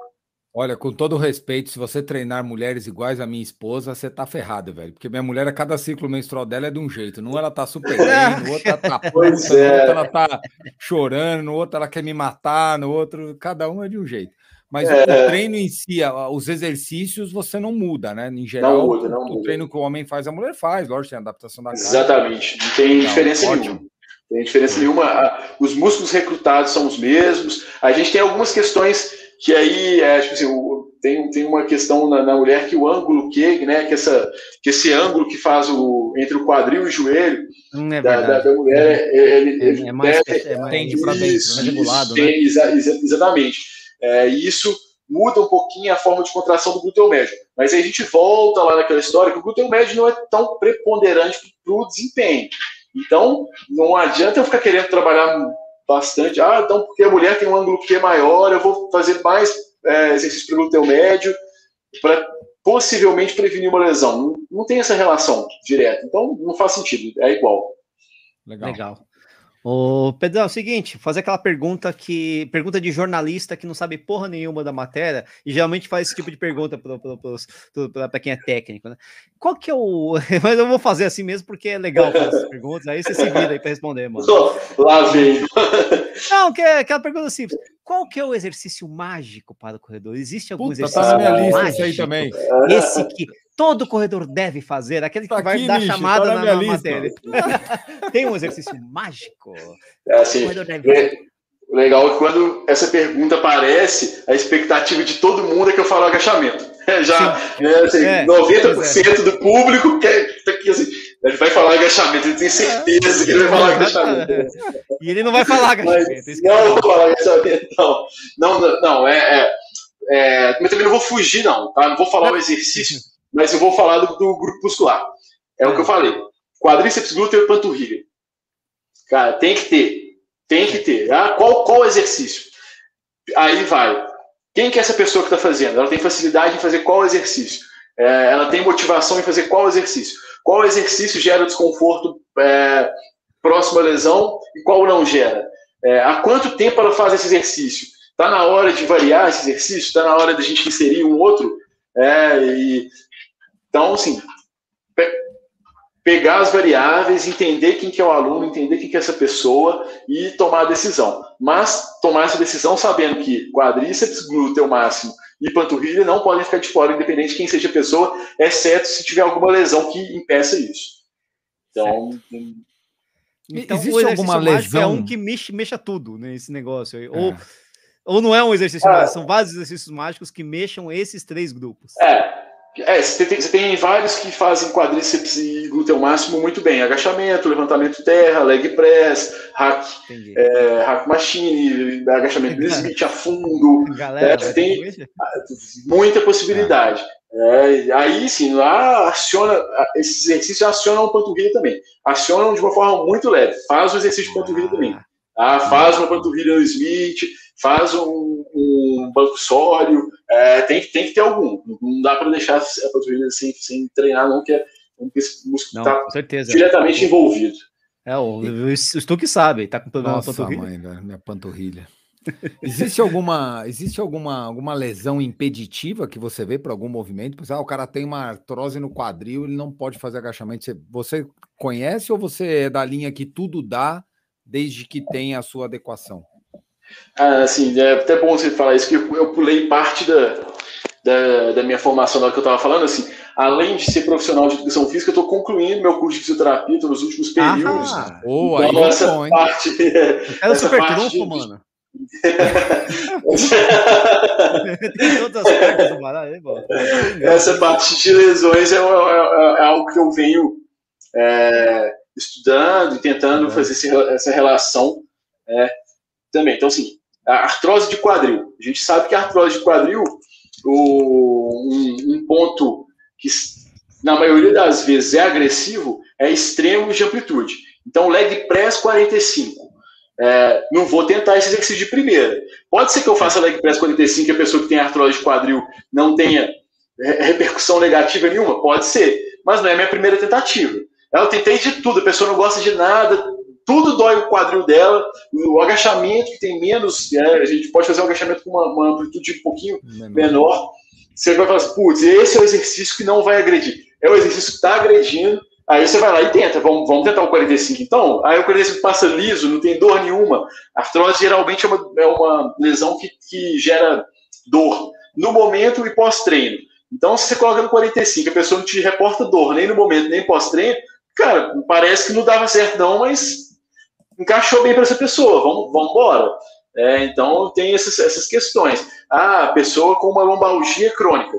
[SPEAKER 3] Olha, com todo respeito, se você treinar mulheres iguais à minha esposa, você tá ferrado, velho. Porque minha mulher, a cada ciclo menstrual dela é de um jeito. Num ela tá super bem, no outro ela tá puta, no outro é. ela tá chorando, no outro ela quer me matar, no outro, cada um é de um jeito. Mas é. o treino em si, os exercícios, você não muda, né? Em geral, não muda, não o, muda. treino que o homem faz, a mulher faz, lógico, tem adaptação da
[SPEAKER 2] carne. Exatamente, não tem não, diferença ótimo. nenhuma. Não tem diferença nenhuma. Os músculos recrutados são os mesmos. A gente tem algumas questões que aí, é, tipo assim, o, tem, tem uma questão na, na, mulher que o ângulo que, né, que, essa, que esse ângulo que faz o, entre o quadril e o joelho hum, é da, da, da, mulher, é, é ele, é, é mais, é tende para dentro, isso, mais regulado, né? exa, exa, exatamente. É, e isso muda um pouquinho a forma de contração do glúteo médio. Mas aí a gente volta lá naquela história que o glúteo médio não é tão preponderante para o desempenho. Então, não adianta eu ficar querendo trabalhar bastante. Ah, então porque a mulher tem um ângulo Q maior, eu vou fazer mais é, exercício para glúteo médio para possivelmente prevenir uma lesão. Não, não, tem essa relação direta. Então, não faz sentido. É igual.
[SPEAKER 1] Legal. Legal. Ô, Pedrão, é o seguinte, fazer aquela pergunta que. Pergunta de jornalista que não sabe porra nenhuma da matéria, e geralmente faz esse tipo de pergunta para quem é técnico, né? Qual que é o. Mas eu vou fazer assim mesmo porque é legal fazer essas perguntas, aí você se vira aí para responder, mano.
[SPEAKER 2] Lá vem.
[SPEAKER 1] Não, que é aquela pergunta simples. Qual que é o exercício mágico para o corredor? Existe algum
[SPEAKER 3] Puta,
[SPEAKER 1] exercício
[SPEAKER 3] tá na minha lista mágico? aí também.
[SPEAKER 1] Esse que todo corredor deve fazer, aquele que tá vai aqui, dar chamada tá na, na matéria. Tem um exercício mágico?
[SPEAKER 2] É assim, legal é que quando essa pergunta aparece, a expectativa de todo mundo é que eu falo agachamento. Já né, assim, é, 90% é. do público quer que assim, ele vai falar agachamento, ele tem certeza que ele vai falar agachamento.
[SPEAKER 1] E ele não vai falar agachamento.
[SPEAKER 2] Mas, não, vou falar agachamento, não. Não, não, não é, é, é, Mas também não vou fugir, não, tá? Não vou falar o exercício mas eu vou falar do, do grupo muscular. É o que eu falei. Quadríceps, glúteo e panturrilha. Cara, tem que ter. Tem que ter. Ah, qual, qual exercício? Aí vai. Quem que é essa pessoa que está fazendo? Ela tem facilidade em fazer qual exercício? É, ela tem motivação em fazer qual exercício? Qual exercício gera desconforto é, próximo à lesão e qual não gera? É, há quanto tempo ela faz esse exercício? Está na hora de variar esse exercício? Está na hora da gente inserir um outro? É, e então, assim, pe pegar as variáveis, entender quem que é o aluno, entender quem que é essa pessoa e tomar a decisão. Mas tomar essa decisão sabendo que quadríceps, glúteo máximo e panturrilha não podem ficar de fora, independente de quem seja a pessoa, exceto se tiver alguma lesão que impeça isso. Então,
[SPEAKER 1] então existe alguma lesão? É um que mexe, mexa tudo nesse né, negócio aí. É. Ou, ou não é um exercício é. mágico, são vários exercícios mágicos que mexam esses três grupos.
[SPEAKER 2] É, é, você tem, você tem, vários que fazem quadríceps e glúteo máximo muito bem. Agachamento, levantamento terra, leg press, hack, é, hack machine, agachamento do Smith a fundo. Galera, é, tem muita possibilidade. É, aí sim, lá aciona, esses exercícios acionam o panturrilha também. Acionam de uma forma muito leve. Faz o exercício de panturrilha também. Tá? Faz uma panturrilha no Smith, faz um, um banco sólido, é, tem, tem que ter algum. Não dá para deixar a panturrilha sem, sem treinar, não, que é um músculo está diretamente envolvido.
[SPEAKER 1] É, o, o Stuck sabe, tá com problema
[SPEAKER 3] Nossa,
[SPEAKER 1] na panturrilha.
[SPEAKER 3] Mãe, velho, minha panturrilha. existe alguma, existe alguma, alguma lesão impeditiva que você vê para algum movimento? Ah, o cara tem uma artrose no quadril, ele não pode fazer agachamento. Você, você conhece ou você é da linha que tudo dá desde que tenha a sua adequação?
[SPEAKER 2] Ah, assim, é até bom você falar isso, que eu pulei parte da, da, da minha formação da que eu estava falando, assim, além de ser profissional de educação física, eu estou concluindo meu curso de fisioterapia, estou nos últimos períodos. Ah,
[SPEAKER 3] oh, então,
[SPEAKER 2] essa bom, parte.
[SPEAKER 1] Era super parte trunfo, de... mano.
[SPEAKER 2] Essa parte de lesões é, é, é, é algo que eu venho é, estudando e tentando fazer essa relação é, também. Então, assim, a artrose de quadril. A gente sabe que a artrose de quadril, o, um, um ponto que na maioria das vezes é agressivo, é extremo de amplitude. Então, leg press 45. É, não vou tentar esse exercício de primeira. Pode ser que eu faça leg press 45 e a pessoa que tem artrose de quadril não tenha repercussão negativa nenhuma? Pode ser, mas não é a minha primeira tentativa. Eu tentei de tudo, a pessoa não gosta de nada, tudo dói o quadril dela, o agachamento que tem menos, né, a gente pode fazer um agachamento com uma, uma amplitude um pouquinho menor. menor. Você vai falar assim, putz, esse é o exercício que não vai agredir. É o exercício que está agredindo, aí você vai lá e tenta, vamos, vamos tentar o 45 então? Aí o 45 passa liso, não tem dor nenhuma. A artrose geralmente é uma, é uma lesão que, que gera dor no momento e pós-treino. Então, se você coloca no 45, a pessoa não te reporta dor nem no momento, nem pós-treino, cara, parece que não dava certo não, mas encaixou bem para essa pessoa, vamos, vamos embora. É, então, tem essas, essas questões. Ah, pessoa com uma lombalgia crônica.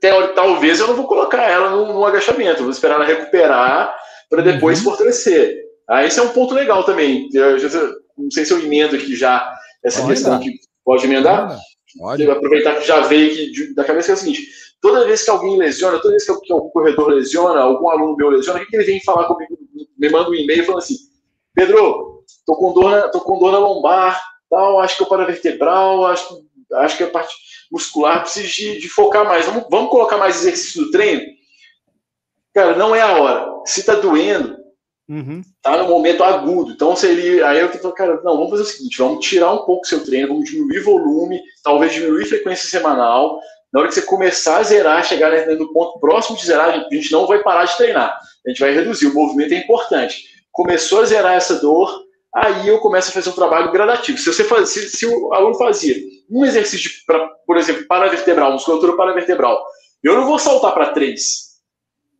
[SPEAKER 2] Teori, talvez eu não vou colocar ela no, agachamento, vou esperar ela recuperar para depois uhum. fortalecer. Ah, esse é um ponto legal também. Eu, eu, não sei se eu emendo aqui já essa questão que pode emendar. Pode. Aproveitar que já veio aqui da cabeça que é o seguinte: toda vez que alguém lesiona, toda vez que algum corredor lesiona, algum aluno meu lesiona, o que ele vem falar comigo? Me manda um e-mail falando assim: Pedro, tô com dor na, tô com dor na lombar, tal, acho que é o paravertebral, acho, acho que é a parte muscular, preciso de, de focar mais. Vamos, vamos colocar mais exercício no treino? Cara, não é a hora. Se tá doendo, uhum. tá no momento agudo. Então, se ele. Aí eu falo, cara, não, vamos fazer o seguinte: vamos tirar um pouco seu treino, vamos diminuir volume, talvez diminuir frequência semanal. Na hora que você começar a zerar, chegar no ponto próximo de zerar, a gente não vai parar de treinar. A gente vai reduzir. O movimento é importante começou a zerar essa dor, aí eu começo a fazer um trabalho gradativo. Se, você faz, se, se o aluno fazia um exercício, de, pra, por exemplo, paravertebral, musculatura paravertebral, eu não vou saltar para três.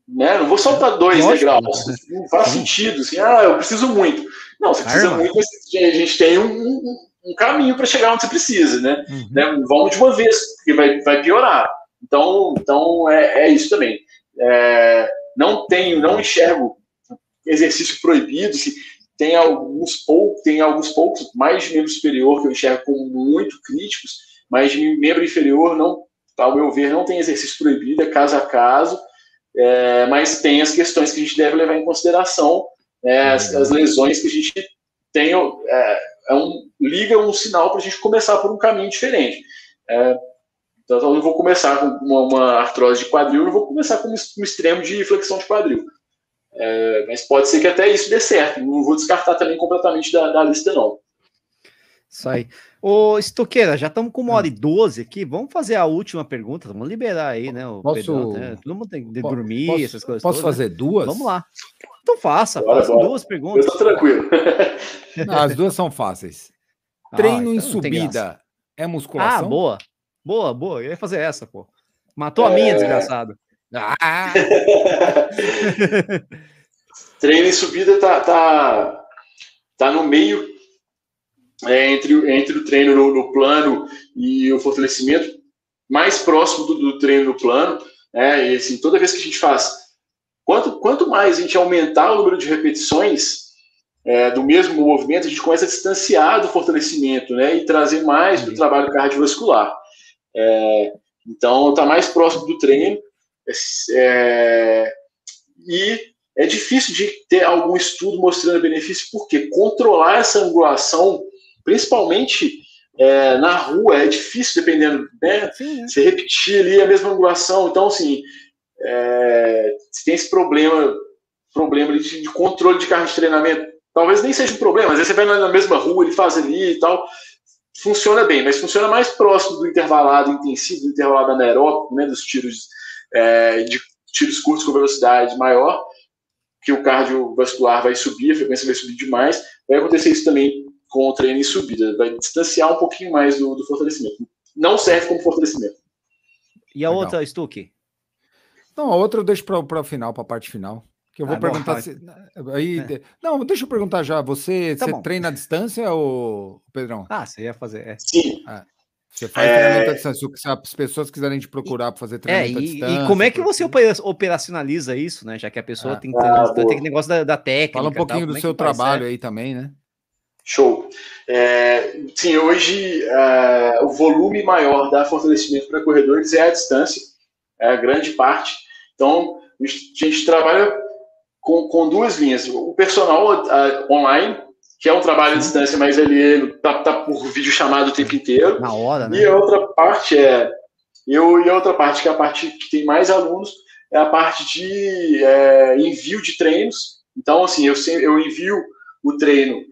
[SPEAKER 2] Né? Não vou saltar dois Lógico. degraus. Não faz sentido. Assim, ah, eu preciso muito. Não, você precisa Arma. muito, mas a gente tem um, um, um caminho para chegar onde você precisa, né? Uhum. né? Vamos de uma vez, porque vai, vai piorar. Então, então é, é isso também. É, não tenho, não enxergo exercício proibido, se tem alguns poucos, tem alguns poucos, mais de membro superior que eu enxergo como muito críticos, mas de membro inferior não, ao meu ver, não tem exercício proibido, é caso a caso, é, mas tem as questões que a gente deve levar em consideração, é, as, as, lesões que a gente tem, é, é um, liga um sinal para a gente começar por um caminho diferente. É, então, eu não vou começar com uma, uma artrose de quadril, não vou começar com um extremo de flexão de quadril. É, mas pode ser que até isso dê certo. Não vou descartar também completamente da, da lista, não.
[SPEAKER 1] Isso aí. Ô, Estoqueira, já estamos com uma hora e doze aqui. Vamos fazer a última pergunta. Vamos liberar aí, né? O
[SPEAKER 3] posso... Pedro,
[SPEAKER 1] né? Todo mundo tem que dormir,
[SPEAKER 3] posso,
[SPEAKER 1] essas coisas.
[SPEAKER 3] Posso todas, fazer né? duas?
[SPEAKER 1] Vamos lá. Então faça, bora, faça bora. duas perguntas.
[SPEAKER 2] Eu tô tranquilo.
[SPEAKER 3] Não, as duas são fáceis. Ah, Treino então em subida é musculação?
[SPEAKER 1] Ah, boa. Boa, boa. Eu ia fazer essa, pô. Matou é... a minha, desgraçado. Ah!
[SPEAKER 2] Treino em subida tá, tá, tá no meio é, entre, entre o treino no, no, plano e o fortalecimento, mais próximo do, do treino no plano. É, e assim, toda vez que a gente faz, quanto, quanto mais a gente aumentar o número de repetições é, do mesmo movimento, a gente começa a distanciar do fortalecimento né, e trazer mais para o trabalho cardiovascular. É, então, está mais próximo do treino é, e é difícil de ter algum estudo mostrando benefício, porque controlar essa angulação, principalmente é, na rua, é difícil, dependendo, né? Sim. Você repetir ali a mesma angulação. Então, assim, é, se tem esse problema, problema de, de controle de carro de treinamento, talvez nem seja um problema, às vezes você vai na mesma rua, ele faz ali e tal, funciona bem, mas funciona mais próximo do intervalado intensivo, do intervalado anaeróbico, né, dos tiros é, de tiros curtos com velocidade maior, que o cardiovascular vai subir, a frequência vai subir demais, vai acontecer isso também com o treino em subida, vai distanciar um pouquinho mais do, do fortalecimento. Não serve como fortalecimento.
[SPEAKER 1] E a Legal. outra, Stuck?
[SPEAKER 3] Não, a outra eu deixo para o final, para a parte final. Que eu vou ah, perguntar se. Aí, é. Não, deixa eu perguntar já. Você, tá você treina à distância, ou Pedrão?
[SPEAKER 1] Ah, você ia fazer. É.
[SPEAKER 2] Sim.
[SPEAKER 3] Ah. Você faz é... treinamento à distância. Se as pessoas quiserem te procurar para fazer treinamento
[SPEAKER 1] é,
[SPEAKER 3] e, à distância.
[SPEAKER 1] E como é que você operacionaliza isso, né? Já que a pessoa ah, tem, ah, tem aquele negócio da, da, técnica.
[SPEAKER 3] Fala um pouquinho do é seu trabalho aí também, né?
[SPEAKER 2] Show. É, sim, hoje é, o volume maior da fortalecimento para corredores é a distância, é a grande parte. Então, a gente trabalha com, com duas linhas. O personal online, que é um trabalho à distância, mas ele tá, tá por vídeo chamado o tempo inteiro.
[SPEAKER 1] Na hora, né?
[SPEAKER 2] E a outra parte é Eu, e a outra parte, que é a parte que tem mais alunos, é a parte de é, envio de treinos. Então, assim, eu, eu envio o treino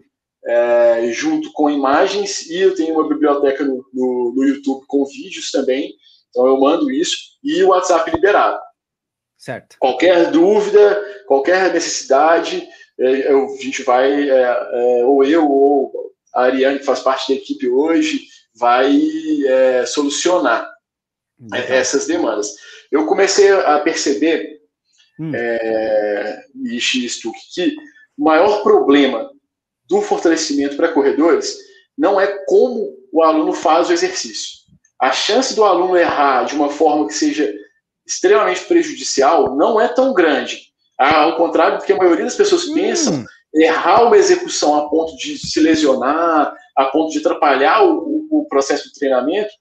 [SPEAKER 2] é, junto com imagens e eu tenho uma biblioteca no, no, no, YouTube com vídeos também. Então, eu mando isso e o WhatsApp liberado.
[SPEAKER 1] Certo.
[SPEAKER 2] Qualquer dúvida, qualquer necessidade, eu, a gente vai, é, é, ou eu ou a Ariane, que faz parte da equipe hoje, vai é, solucionar essas demandas. Eu comecei a perceber, hum. é, Stuck, que o maior problema do fortalecimento para corredores não é como o aluno faz o exercício. A chance do aluno errar de uma forma que seja extremamente prejudicial não é tão grande. Ao contrário do que a maioria das pessoas hum. pensam, errar uma execução a ponto de se lesionar, a ponto de atrapalhar o, o processo de treinamento,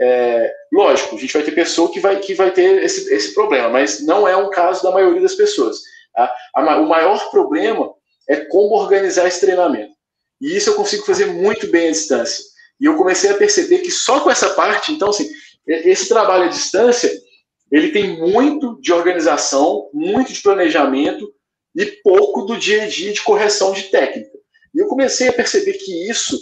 [SPEAKER 2] é, lógico, a gente vai ter pessoa que vai, que vai ter esse, esse problema, mas não é um caso da maioria das pessoas. Tá? A, o maior problema é como organizar esse treinamento. E isso eu consigo fazer muito bem à distância. E eu comecei a perceber que só com essa parte, então, assim, esse trabalho à distância, ele tem muito de organização, muito de planejamento e pouco do dia a dia de correção de técnica. E eu comecei a perceber que isso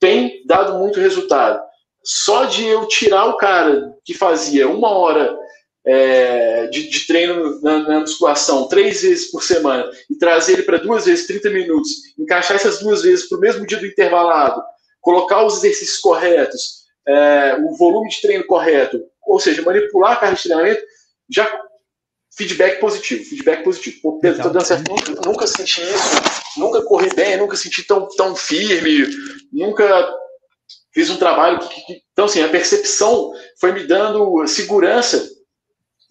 [SPEAKER 2] tem dado muito resultado só de eu tirar o cara que fazia uma hora é, de, de, treino na, na, musculação três vezes por semana e trazer ele para duas vezes 30 minutos, encaixar essas duas vezes para o mesmo dia do intervalado, colocar os exercícios corretos, é, o volume de treino correto, ou seja, manipular a carga de treinamento, já feedback positivo, feedback positivo. Pô, Pedro, tô dando certo, nunca, nunca senti isso, nunca corri bem, nunca senti tão, tão firme, nunca fiz um trabalho que, que, então assim a percepção foi me dando segurança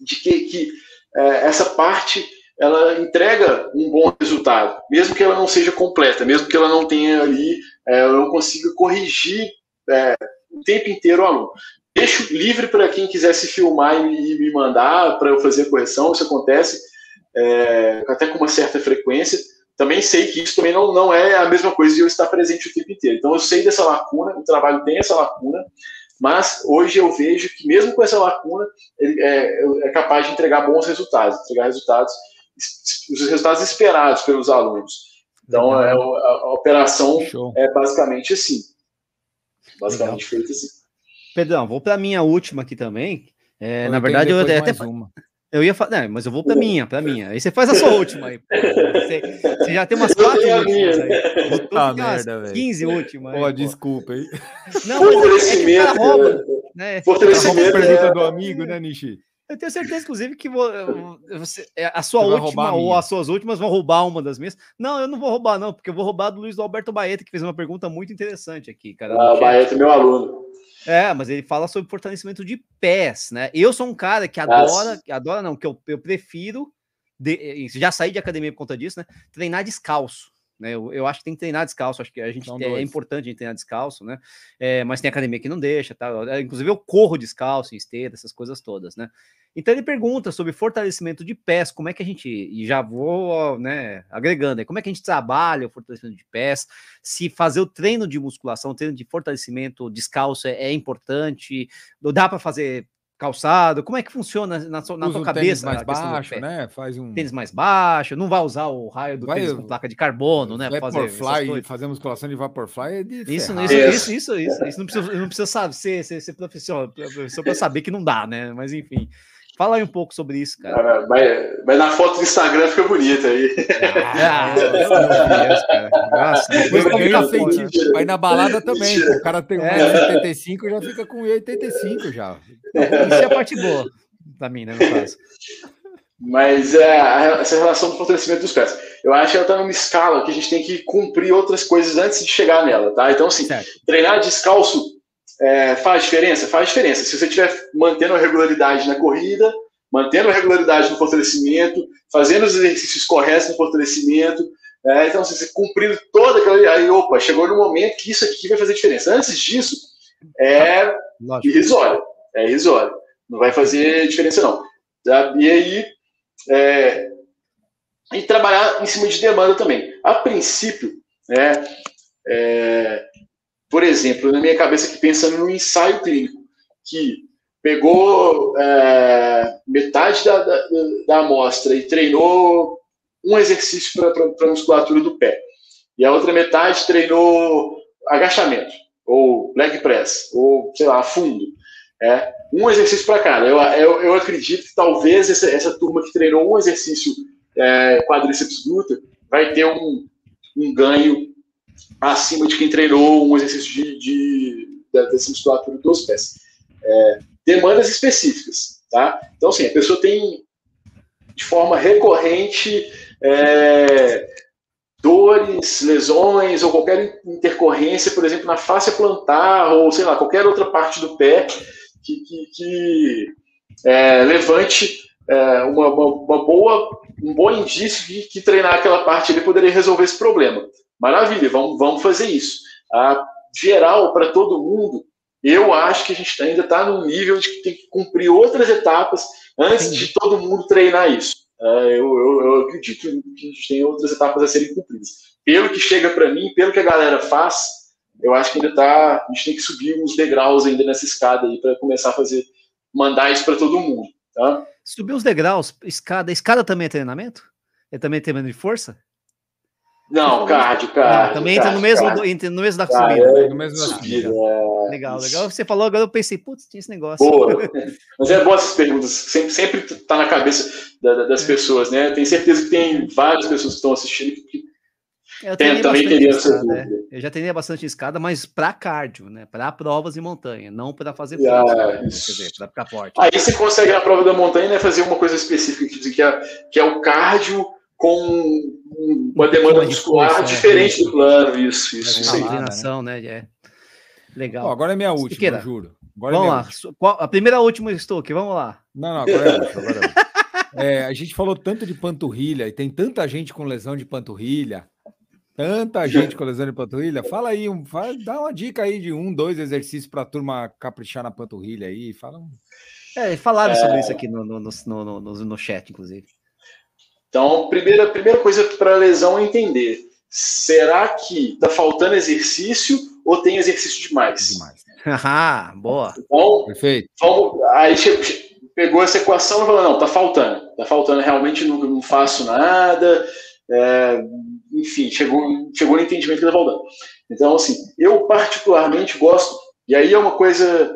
[SPEAKER 2] de que, que é, essa parte ela entrega um bom resultado, mesmo que ela não seja completa, mesmo que ela não tenha ali, é, eu não consiga corrigir é, o tempo inteiro o aluno. Deixo livre para quem quiser se filmar e me mandar para eu fazer a correção, isso acontece é, até com uma certa frequência também sei que isso também não, não é a mesma coisa de eu estar presente o tempo inteiro. Então eu sei dessa lacuna, o trabalho tem essa lacuna, mas hoje eu vejo que mesmo com essa lacuna, ele é, é capaz de entregar bons resultados, entregar resultados, os resultados esperados pelos alunos. Então é, a, a, operação Show. é basicamente assim. Basicamente feita assim.
[SPEAKER 1] Pedrão, vou para a minha última aqui também. É, na verdade, eu até. Uma. Eu ia falar, mas eu vou para minha, para minha. Aí você faz a sua última aí. Você, você, já tem umas quatro últimas aí.
[SPEAKER 3] Puta merda, velho.
[SPEAKER 1] 15 últimas.
[SPEAKER 3] Pô, desculpa aí.
[SPEAKER 2] Não, Fortalecimento. É que rouba,
[SPEAKER 3] né? Fortalecimento. pergunta do amigo, né, Nishi?
[SPEAKER 1] Eu tenho certeza, inclusive, que você, é, a sua última ou as suas últimas vão roubar uma das minhas. Não, eu não vou roubar, não, porque eu vou roubar do Luiz Alberto Baeta, que fez uma pergunta muito interessante aqui, cara.
[SPEAKER 2] Ah, o Baeta é meu aluno.
[SPEAKER 1] É, mas ele fala sobre fortalecimento de pés, né? Eu sou um cara que adora, que adora não, que eu, eu prefiro, de, já saí de academia por conta disso, né? Treinar descalço. Né, eu, eu, acho que tem que treinar descalço, acho que a gente é, é, importante a gente treinar descalço, né? É, mas tem academia que não deixa, tá? Inclusive eu corro descalço em esteira, essas coisas todas, né? Então ele pergunta sobre fortalecimento de pés, como é que a gente, e já vou né, agregando, como é que a gente trabalha o fortalecimento de pés, se fazer o treino de musculação, treino de fortalecimento descalço é, é importante, dá para fazer calçado, como é que funciona na, sua, na um cabeça?
[SPEAKER 3] mais baixo, né? Faz um
[SPEAKER 1] tênis mais baixo, não vai usar o raio do vai, tênis com placa de carbono, né?
[SPEAKER 3] Fazer fly, fazer musculação de Vaporfly é de
[SPEAKER 1] isso, isso, isso, isso, isso, isso, não precisa, não precisa saber, ser, ser, ser profissional, só para saber que não dá, né? Mas enfim. Fala aí um pouco sobre isso, cara.
[SPEAKER 2] Ah, mas, mas, na foto do Instagram fica bonito aí. Ah, meu
[SPEAKER 3] Deus, cara. Nossa, depois Aí na balada também. O cara tem 1,75 é. já fica com 1,85 já.
[SPEAKER 1] Isso é a parte boa pra mim, né, no caso.
[SPEAKER 2] Mas é, essa relação do fortalecimento dos pés. Eu acho que ela está numa escala que a gente tem que cumprir outras coisas antes de chegar nela, tá? Então, assim, certo. treinar descalço é, faz diferença? Faz diferença. Se você estiver mantendo a regularidade na corrida, mantendo a regularidade no fortalecimento, fazendo os exercícios corretos no fortalecimento, é, então, você cumprindo toda aquela. Aí, opa, chegou no momento que isso aqui vai fazer diferença. Antes disso, é Lógico. irrisório. É irrisório. Não vai fazer diferença, não. Tá? E aí. É, e trabalhar em cima de demanda também. A princípio, né, é, por exemplo, na minha cabeça aqui pensando no ensaio clínico, que pegou é, metade da, da, da amostra e treinou um exercício para a musculatura do pé. E a outra metade treinou agachamento, ou leg press, ou, sei lá, fundo. É, um exercício para cada. Eu, eu, eu, acredito que talvez essa, essa turma que treinou um exercício é, quadríceps glúteo vai ter um, um ganho acima de quem treinou um exercício de, de, dessa musculatura dos pés. É, demandas específicas, tá? Então, assim, a pessoa tem de forma recorrente é, dores, lesões ou qualquer intercorrência, por exemplo, na face plantar ou, sei lá, qualquer outra parte do pé que, que, que é, levante é, uma, uma, uma, boa, um bom indício de que treinar aquela parte ali poderia resolver esse problema. Maravilha, vamos, vamos fazer isso. A geral, para todo mundo, eu acho que a gente ainda está no nível de que tem que cumprir outras etapas antes de todo mundo treinar isso. É, eu, eu, eu, acredito que a gente tem outras etapas a serem cumpridas. Pelo que chega para mim, pelo que a galera faz, eu acho que ainda tá. A gente tem que subir uns degraus ainda nessa escada aí para começar a fazer, mandar isso para todo mundo. Tá?
[SPEAKER 1] Subir os degraus, escada. Escada também é treinamento? É também treinamento de força?
[SPEAKER 2] Não, cardio, cardio.
[SPEAKER 1] também entra no mesmo, entra no mesmo da subida. É, no mesmo da subida. É... Legal, legal. Você falou, agora eu pensei, putz, tinha esse negócio.
[SPEAKER 2] Boa. Mas é boas essas perguntas. Sempre, sempre tá na cabeça da, das é. pessoas, né? Tenho certeza que tem várias pessoas que estão assistindo que
[SPEAKER 1] eu tem, também queria escada, né? Eu já treinei bastante escada, mas para cardio, né? Para provas em montanha, não para fazer
[SPEAKER 2] ah, força, quer dizer, para ficar forte. Aí você consegue na prova da montanha né, fazer uma coisa específica que, é, que é o cardio com uma demanda muscular força, é, diferente é, do plano, isso, isso. isso
[SPEAKER 1] inclinação, né? né? É. Legal.
[SPEAKER 3] agora é minha última, juro. Agora
[SPEAKER 1] vamos é lá. Qual, a primeira última Stuck, vamos lá.
[SPEAKER 3] Não, não, agora é a última. Agora é, a gente falou tanto de panturrilha e tem tanta gente com lesão de panturrilha. Tanta gente com lesão de panturrilha. Fala aí, um, fala, dá uma dica aí de um, dois exercícios para a turma caprichar na panturrilha aí. Fala um...
[SPEAKER 1] É, falaram sobre isso aqui no, no, no, no, no chat, inclusive.
[SPEAKER 2] Então, primeira, primeira coisa para a lesão é entender: será que está faltando exercício ou tem exercício demais? Demais.
[SPEAKER 1] Ah, boa.
[SPEAKER 2] Então, Perfeito. Vamos, aí pegou essa equação e falou: não, está faltando, está faltando, realmente não, não faço nada. É, enfim, chegou, chegou no entendimento que está faltando. Então, assim, eu particularmente gosto, e aí é uma coisa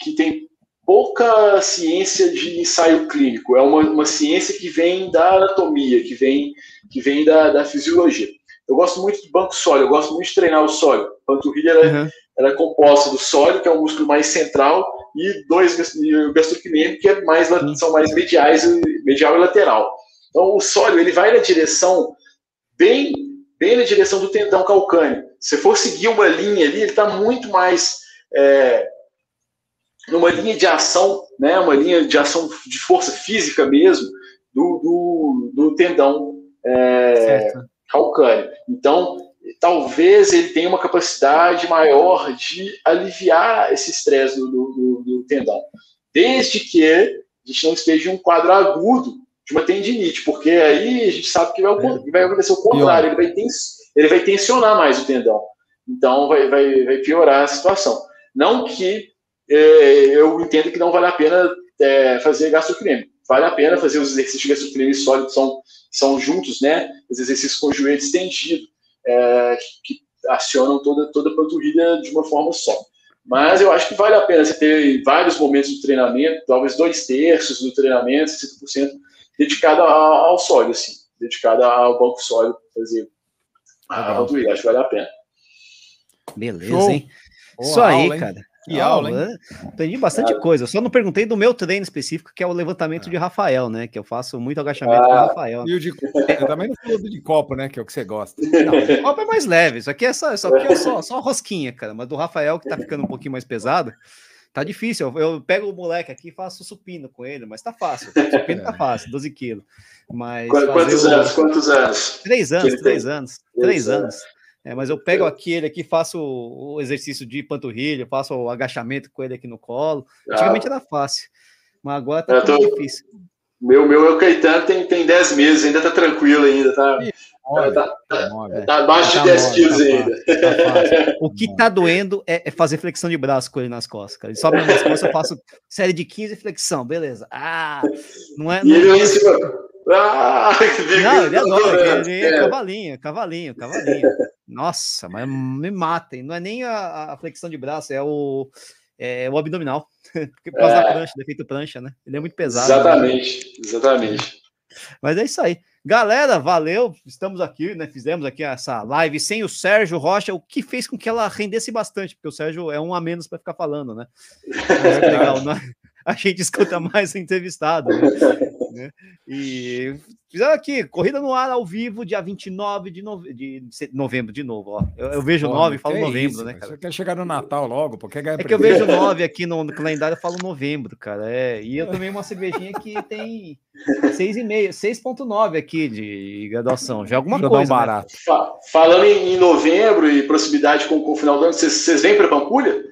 [SPEAKER 2] que tem pouca ciência de ensaio clínico, é uma, uma ciência que vem da anatomia, que vem, que vem da, da fisiologia. Eu gosto muito do banco sólio, eu gosto muito de treinar o sólio. A panturrilha ela, uhum. ela é composta do sólio, que é o músculo mais central, e dois e o gastrocnêmico, que é mais, são mais mediais, medial e lateral. Então, o sólio ele vai na direção bem, bem na direção do tendão calcâneo. Se for seguir uma linha ali, ele está muito mais é, numa linha de ação, né, uma linha de ação de força física mesmo, do, do, do tendão é, calcâneo. Então, talvez ele tenha uma capacidade maior de aliviar esse estresse do, do, do, tendão, desde que a gente não esteja em um quadro agudo de uma tendinite, porque aí a gente sabe que vai, é. vai acontecer o contrário, ele vai, tens, ele vai tensionar mais o tendão. Então, vai, vai, vai piorar a situação. Não que eu entendo que não vale a pena é, fazer gastrocreme. Vale a pena fazer os exercícios de gastrocreme sólidos, são, são juntos, né? Os exercícios com o joelho estendido, é, que, que, acionam toda, toda a panturrilha de uma forma só. Mas eu acho que vale a pena você ter vários momentos do treinamento, talvez dois terços do treinamento, 60%, dedicado ao, ao sólido, assim, dedicado ao banco sólido, fazer a panturrilha. Acho que vale a pena.
[SPEAKER 1] Beleza, Show. hein? Boa Isso aí, aula, cara. Que aula, hein? Aprendi bastante coisa. Só não perguntei do meu treino específico, que é o levantamento de Rafael, né? Que eu faço muito agachamento ah, com o Rafael.
[SPEAKER 3] E o de eu também não falou de copo, né? Que é o que você gosta.
[SPEAKER 1] Não, o copo é mais leve. Isso aqui é só, isso aqui é só, só rosquinha, cara. Mas do Rafael, que tá ficando um pouquinho mais pesado, tá difícil. Eu, eu pego o moleque aqui e faço supino com ele, mas tá fácil. Supino tá fácil, 12 quilos. Mas
[SPEAKER 2] quantos anos? Quantos anos?
[SPEAKER 1] Três anos, três anos. Três anos. É, mas eu pego aqui ele aqui, faço o exercício de panturrilha, faço o agachamento com ele aqui no colo. Antigamente ah. era fácil, mas agora tá tô... difícil.
[SPEAKER 2] Meu, meu, o Caetano tem, tem 10 meses, ainda tá tranquilo ainda, tá?
[SPEAKER 3] Olha,
[SPEAKER 2] tá,
[SPEAKER 3] tá
[SPEAKER 2] tá,
[SPEAKER 3] mole.
[SPEAKER 2] tá abaixo de
[SPEAKER 1] Tá
[SPEAKER 2] 10
[SPEAKER 1] mole,
[SPEAKER 2] quilos
[SPEAKER 1] tá
[SPEAKER 2] ainda.
[SPEAKER 1] Tá. O que tá doendo é, é fazer flexão de braço com ele nas costas, cara. Ele sobe nas costas, eu faço série de 15 flexão, beleza. Ah, não é.
[SPEAKER 2] E
[SPEAKER 1] Não,
[SPEAKER 2] ele
[SPEAKER 1] é-
[SPEAKER 2] cima. Ah, que
[SPEAKER 1] não ele adora, ele é
[SPEAKER 2] É.
[SPEAKER 1] cavalinho, cavalinho, cavalinho. Nossa, mas me matem. Não é nem a, a flexão de braço, é o, é o abdominal. Porque por causa da
[SPEAKER 2] É.
[SPEAKER 1] prancha, defeito prancha, né? Ele é muito pesado. né?
[SPEAKER 2] Exatamente, exatamente.
[SPEAKER 1] Mas é isso aí. Galera, valeu. Estamos aqui, né? Fizemos aqui essa live sem o Sérgio Rocha, o que fez com que ela rendesse bastante, porque o Sérgio é um a menos para ficar falando, né? Mas é legal, né? A gente escuta mais o entrevistado, né? Né? E fizeram aqui, corrida no ar ao vivo, dia 29 de, nove... de novembro, de novo, ó. Eu, eu vejo
[SPEAKER 3] Porra,
[SPEAKER 1] 9 e falo novembro,
[SPEAKER 3] isso,
[SPEAKER 1] né,
[SPEAKER 3] cara? Você quer chegar no Natal logo, ganhar
[SPEAKER 1] É que eu vejo 9 aqui no, calendário, eu falo novembro, cara. É, e eu tomei uma cervejinha que tem 6,5, 6,9 aqui de graduação. Já é alguma
[SPEAKER 3] dar um
[SPEAKER 1] coisa. né?
[SPEAKER 3] barato.
[SPEAKER 2] Fa- Falando em, em novembro e proximidade com, com o final do ano, vocês, vocês vêm para Pampulha?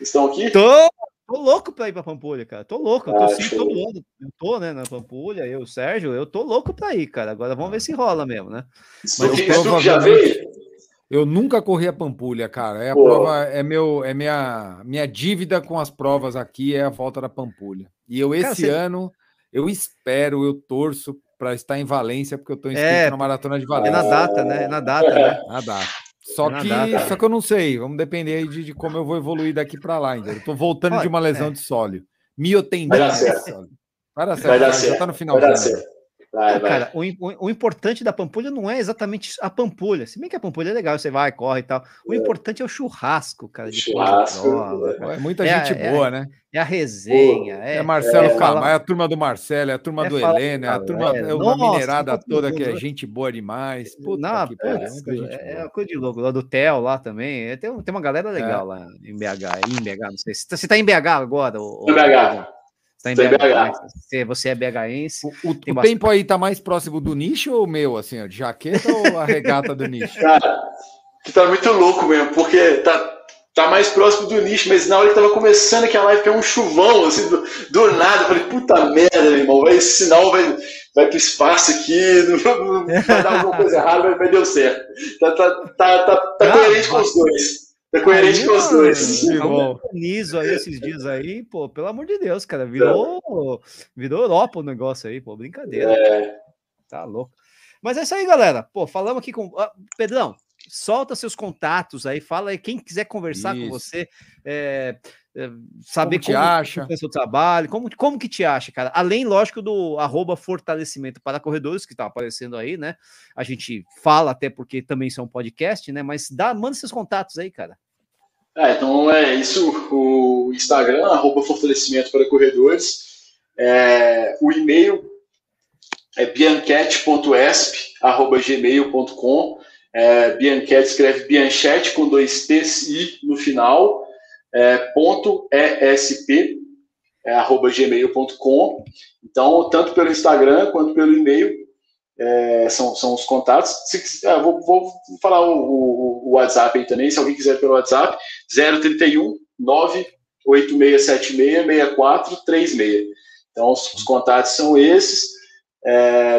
[SPEAKER 2] Estão aqui?
[SPEAKER 1] Tô, tô louco pra ir pra Pampulha, cara. Tô louco. Eu tô
[SPEAKER 2] Ah,
[SPEAKER 1] sim
[SPEAKER 2] show.
[SPEAKER 1] todo ano. Eu tô, né, na Pampulha, eu, Sérgio, eu tô louco pra ir, cara. Agora vamos ver se rola mesmo, né?
[SPEAKER 2] Stuque
[SPEAKER 3] eu
[SPEAKER 2] Stuque já
[SPEAKER 3] provavelmente-
[SPEAKER 2] veio?
[SPEAKER 3] Eu nunca corri a Pampulha, cara. É a
[SPEAKER 2] Pô.
[SPEAKER 3] prova, é meu, é minha, minha dívida com as provas aqui é a volta da Pampulha. E eu
[SPEAKER 1] Cara,
[SPEAKER 3] esse
[SPEAKER 1] você-
[SPEAKER 3] ano eu espero, eu torço para estar em Valência porque eu estou inscrito
[SPEAKER 1] É,
[SPEAKER 3] na maratona de
[SPEAKER 1] É
[SPEAKER 3] Valência.
[SPEAKER 1] na data, né? É na data, né?
[SPEAKER 3] Ah, dá. Só que,
[SPEAKER 1] data.
[SPEAKER 3] só que eu não sei. Vamos depender aí de, de como eu vou evoluir daqui para lá. Ainda. Eu tô voltando
[SPEAKER 1] Olha,
[SPEAKER 3] de uma lesão
[SPEAKER 1] é.
[SPEAKER 3] de sóleo. Miotendina.
[SPEAKER 2] Vai dar
[SPEAKER 3] de
[SPEAKER 2] certo.
[SPEAKER 3] Vai dar certo.
[SPEAKER 2] Vai dar certo.
[SPEAKER 3] Já tá no
[SPEAKER 2] Vai
[SPEAKER 3] final.
[SPEAKER 2] dar certo. Vai, vai.
[SPEAKER 1] Cara, o, o- o importante da Pampulha não é exatamente a Pampulha. Se bem que a Pampulha é legal, você vai, corre e tal. O importante é o churrasco, cara. da
[SPEAKER 2] Churrasco, é.
[SPEAKER 1] cara.
[SPEAKER 3] É muita
[SPEAKER 1] É,
[SPEAKER 3] gente
[SPEAKER 1] é,
[SPEAKER 3] boa, né?
[SPEAKER 1] É a resenha.
[SPEAKER 3] É,
[SPEAKER 1] É,
[SPEAKER 3] Marcelo
[SPEAKER 1] é
[SPEAKER 3] Camargo, é a turma do Marcelo, é a turma
[SPEAKER 1] é
[SPEAKER 3] do
[SPEAKER 1] falar-
[SPEAKER 3] Heleno, é a turma,
[SPEAKER 1] é,
[SPEAKER 3] é uma
[SPEAKER 1] nossa,
[SPEAKER 3] minerada toda que é gente boa demais. Puta
[SPEAKER 1] Não,
[SPEAKER 3] que pariu,
[SPEAKER 1] é, é coisa de louco. Lá do Theo lá também. É, Tem, tem uma galera
[SPEAKER 3] É.
[SPEAKER 1] legal lá em BH. Em BH, não sei. Você tá em BH agora? Ou,
[SPEAKER 2] BH.
[SPEAKER 1] Você tá em BH.
[SPEAKER 2] BH.
[SPEAKER 1] Você, é BHense.
[SPEAKER 3] O, o-
[SPEAKER 1] Tem
[SPEAKER 3] o
[SPEAKER 1] bastante-
[SPEAKER 3] tempo aí tá mais próximo do nicho ou o meu, assim, ó, de jaqueta ou a regata do nicho?
[SPEAKER 2] Cara, que tá muito louco mesmo, porque tá, tá mais próximo do nicho, mas na hora que tava começando aquela live, que é um chuvão, assim, do, do nada, eu falei, puta merda, meu irmão, vai, esse sinal vai, vai pro espaço aqui, não, não- vai dar alguma coisa errada, mas, mas deu certo. Tá, tá, tá, tá, tá
[SPEAKER 1] Ah,
[SPEAKER 2] coerente com os dois. Tá coerente com os dois.
[SPEAKER 3] Que bom.
[SPEAKER 1] Niso aí esses dias aí, pô, pelo amor de Deus, cara, virou, virou Europa o negócio aí, pô, brincadeira.
[SPEAKER 2] É,
[SPEAKER 1] Tá louco. Mas é isso aí, galera. Pô, falamos aqui com. Ah, Pedrão, solta seus contatos aí, fala aí quem quiser conversar com
[SPEAKER 3] Isso.
[SPEAKER 1] você, é, é, saber
[SPEAKER 3] Como te acha?
[SPEAKER 1] é o seu trabalho, como, como que te acha, cara? Além, lógico, do arroba fortalecimento para corredores, que tá aparecendo aí, né? A gente fala até porque também isso é um podcast, né? Mas dá, manda seus contatos aí, cara.
[SPEAKER 2] Ah, então é isso. O Instagram, arroba fortalecimento para corredores. É, o e-mail é bianquete.esp.gmail.com. É, Bianquete escreve Bianchete com dois T's e no final. É, ponto ESP, é, arroba gmail.com. Então, tanto pelo Instagram quanto pelo e-mail, é, são, são os contatos. Se, ah, vou, vou falar o, o- o WhatsApp aí também, se alguém quiser pelo WhatsApp, 031 98676 6436. Então, os, os contatos são esses.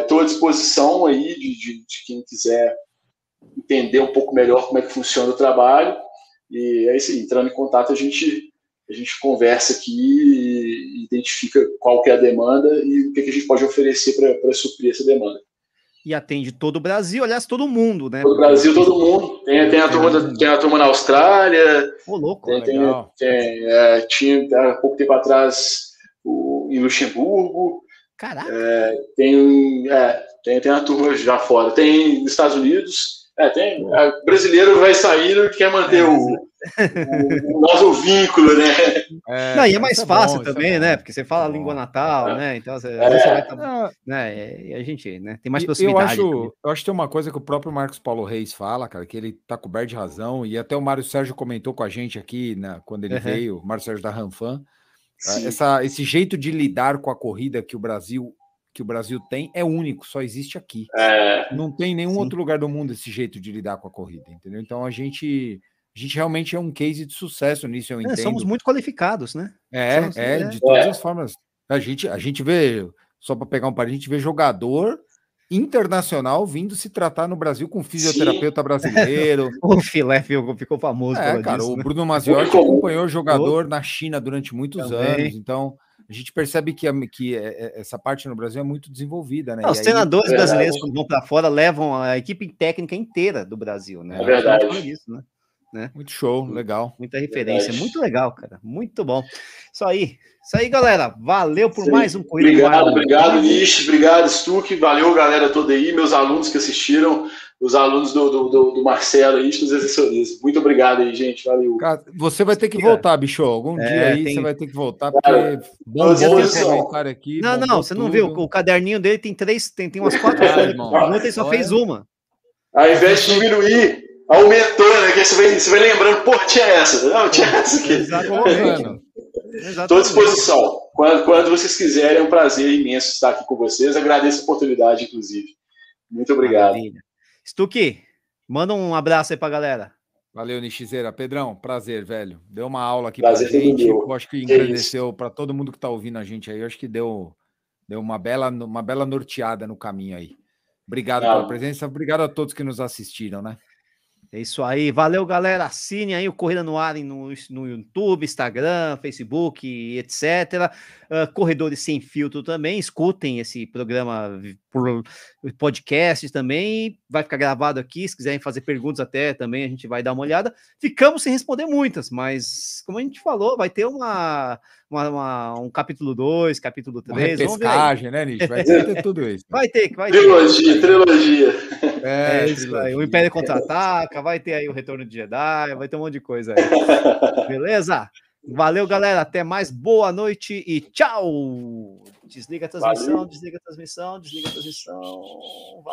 [SPEAKER 2] Estou à disposição aí de, de- de quem quiser entender um pouco melhor como é que funciona o trabalho. E é isso aí, entrando em contato, a gente, a gente conversa aqui e identifica qual que é a demanda e o que, que a gente pode oferecer para suprir essa demanda.
[SPEAKER 1] E atende todo o Brasil, aliás, todo mundo, né?
[SPEAKER 2] Todo o Brasil, todo mundo. Tem, tem, a, turma da- tem a turma na Austrália,
[SPEAKER 1] Ô, louco.
[SPEAKER 2] tem, tem,
[SPEAKER 3] legal.
[SPEAKER 2] tem, é, tinha há pouco tempo atrás o, em Luxemburgo,
[SPEAKER 1] Caraca.
[SPEAKER 2] tem, é, tem, tem a turma já fora, tem nos Estados Unidos, é, tem, é, brasileiro vai sair e quer manter o, o, o nosso vínculo, né?
[SPEAKER 3] É,
[SPEAKER 1] Não, e é mais
[SPEAKER 3] bom,
[SPEAKER 1] fácil
[SPEAKER 3] isso é
[SPEAKER 1] também,
[SPEAKER 3] bom.
[SPEAKER 1] né? Porque você fala a
[SPEAKER 3] Bom.
[SPEAKER 1] língua natal,
[SPEAKER 2] É.
[SPEAKER 1] né? Então, você,
[SPEAKER 2] É.
[SPEAKER 1] você vai tá- né? E a gente, né? Tem mais
[SPEAKER 3] Eu
[SPEAKER 1] proximidade. também.
[SPEAKER 3] acho, eu acho que tem uma coisa que o próprio Marcos Paulo Reis fala, cara, que ele tá coberto de razão, e até o Mário Sérgio comentou com a gente aqui, na, quando ele
[SPEAKER 1] Uhum.
[SPEAKER 3] veio, o Mário Sérgio da Ranfan,
[SPEAKER 2] Sim.
[SPEAKER 3] essa, esse jeito de lidar com a corrida que o Brasil que o Brasil tem é único, só existe aqui.
[SPEAKER 2] É,
[SPEAKER 3] Não tem nenhum
[SPEAKER 1] Sim.
[SPEAKER 3] outro lugar do mundo esse jeito de lidar com a corrida, entendeu? Então a gente a gente realmente é um case de sucesso nisso, eu
[SPEAKER 1] É,
[SPEAKER 3] entendo.
[SPEAKER 1] somos muito qualificados, né?
[SPEAKER 3] É,
[SPEAKER 1] somos-
[SPEAKER 3] é,
[SPEAKER 1] é.
[SPEAKER 3] de todas
[SPEAKER 2] É.
[SPEAKER 3] as formas. A gente, a gente vê só para pegar um par, a gente vê jogador internacional vindo se tratar no Brasil com fisioterapeuta Sim. brasileiro.
[SPEAKER 1] o filé ficou famoso.
[SPEAKER 3] É, cara, disso, o né? Bruno Maziotti acompanhou jogador na China durante muitos Também. anos, então a gente percebe que, que é, é, essa parte no Brasil é muito desenvolvida, né?
[SPEAKER 1] Não, os aí, treinadores é, brasileiros, quando vão para fora, levam a equipe técnica inteira do Brasil, né?
[SPEAKER 2] É verdade.
[SPEAKER 3] Isso, né? Né? Muito show, legal.
[SPEAKER 1] Muita referência, verdade. muito legal, cara. Muito bom. Isso aí. Isso aí, galera. Valeu por Sim. mais um
[SPEAKER 2] Corrida Obrigado, obrigado, Nish. Obrigado, Stuck. Valeu, galera toda aí, meus alunos que assistiram, os alunos do, do, do, do Marcelo aí, dos assessoristas. Muito obrigado aí, gente. Valeu.
[SPEAKER 3] Cara, você vai ter que voltar, bicho. Algum é, dia aí tem... você vai ter que voltar, porque cara, bom dia
[SPEAKER 1] comentário aqui. Não, não, você tudo. não viu. O caderninho dele tem três, tem, tem umas quatro folhas. Ontem ele só fez uma.
[SPEAKER 2] Ao invés de diminuir, aumentou, né? Que você vai, você vai lembrando, pô, tinha essa. Não, tinha essa aqui. Exatamente. Estou à disposição. Quando, quando vocês quiserem, é um prazer imenso estar aqui com vocês. Agradeço a oportunidade, inclusive. Muito obrigado.
[SPEAKER 1] Stuque, manda um abraço aí pra galera.
[SPEAKER 3] Valeu, Nixizeira. Pedrão, prazer, velho. Deu uma aula aqui prazer pra gente. Eu acho que engrandeceu para todo mundo que tá ouvindo a gente aí. Eu acho que deu, deu uma, bela, uma bela norteada no caminho aí. Obrigado Não. pela presença. Obrigado a todos que nos assistiram, né?
[SPEAKER 1] É isso aí. Valeu, galera. Assine aí o Corrida no Ar no, no YouTube, Instagram, Facebook, etc. Uh, Corredores Sem Filtro também. Escutem esse programa por podcast também. Vai ficar gravado aqui. Se quiserem fazer perguntas até também, a gente vai dar uma olhada. Ficamos sem responder muitas, mas como a gente falou, vai ter uma, uma, uma um capítulo 2, capítulo 3.
[SPEAKER 3] Repescagem, né, Nish? Vai ter tudo isso.
[SPEAKER 1] Vai ter, vai
[SPEAKER 2] ter. Trilogia, trilogia.
[SPEAKER 1] É, é isso aí. O Império Contra-Ataca, vai ter aí o Retorno de Jedi, vai ter um monte de coisa aí. Beleza? Valeu, galera. Até mais. Boa noite e tchau. Desliga a transmissão, Valeu. desliga a transmissão, desliga a transmissão. Vai.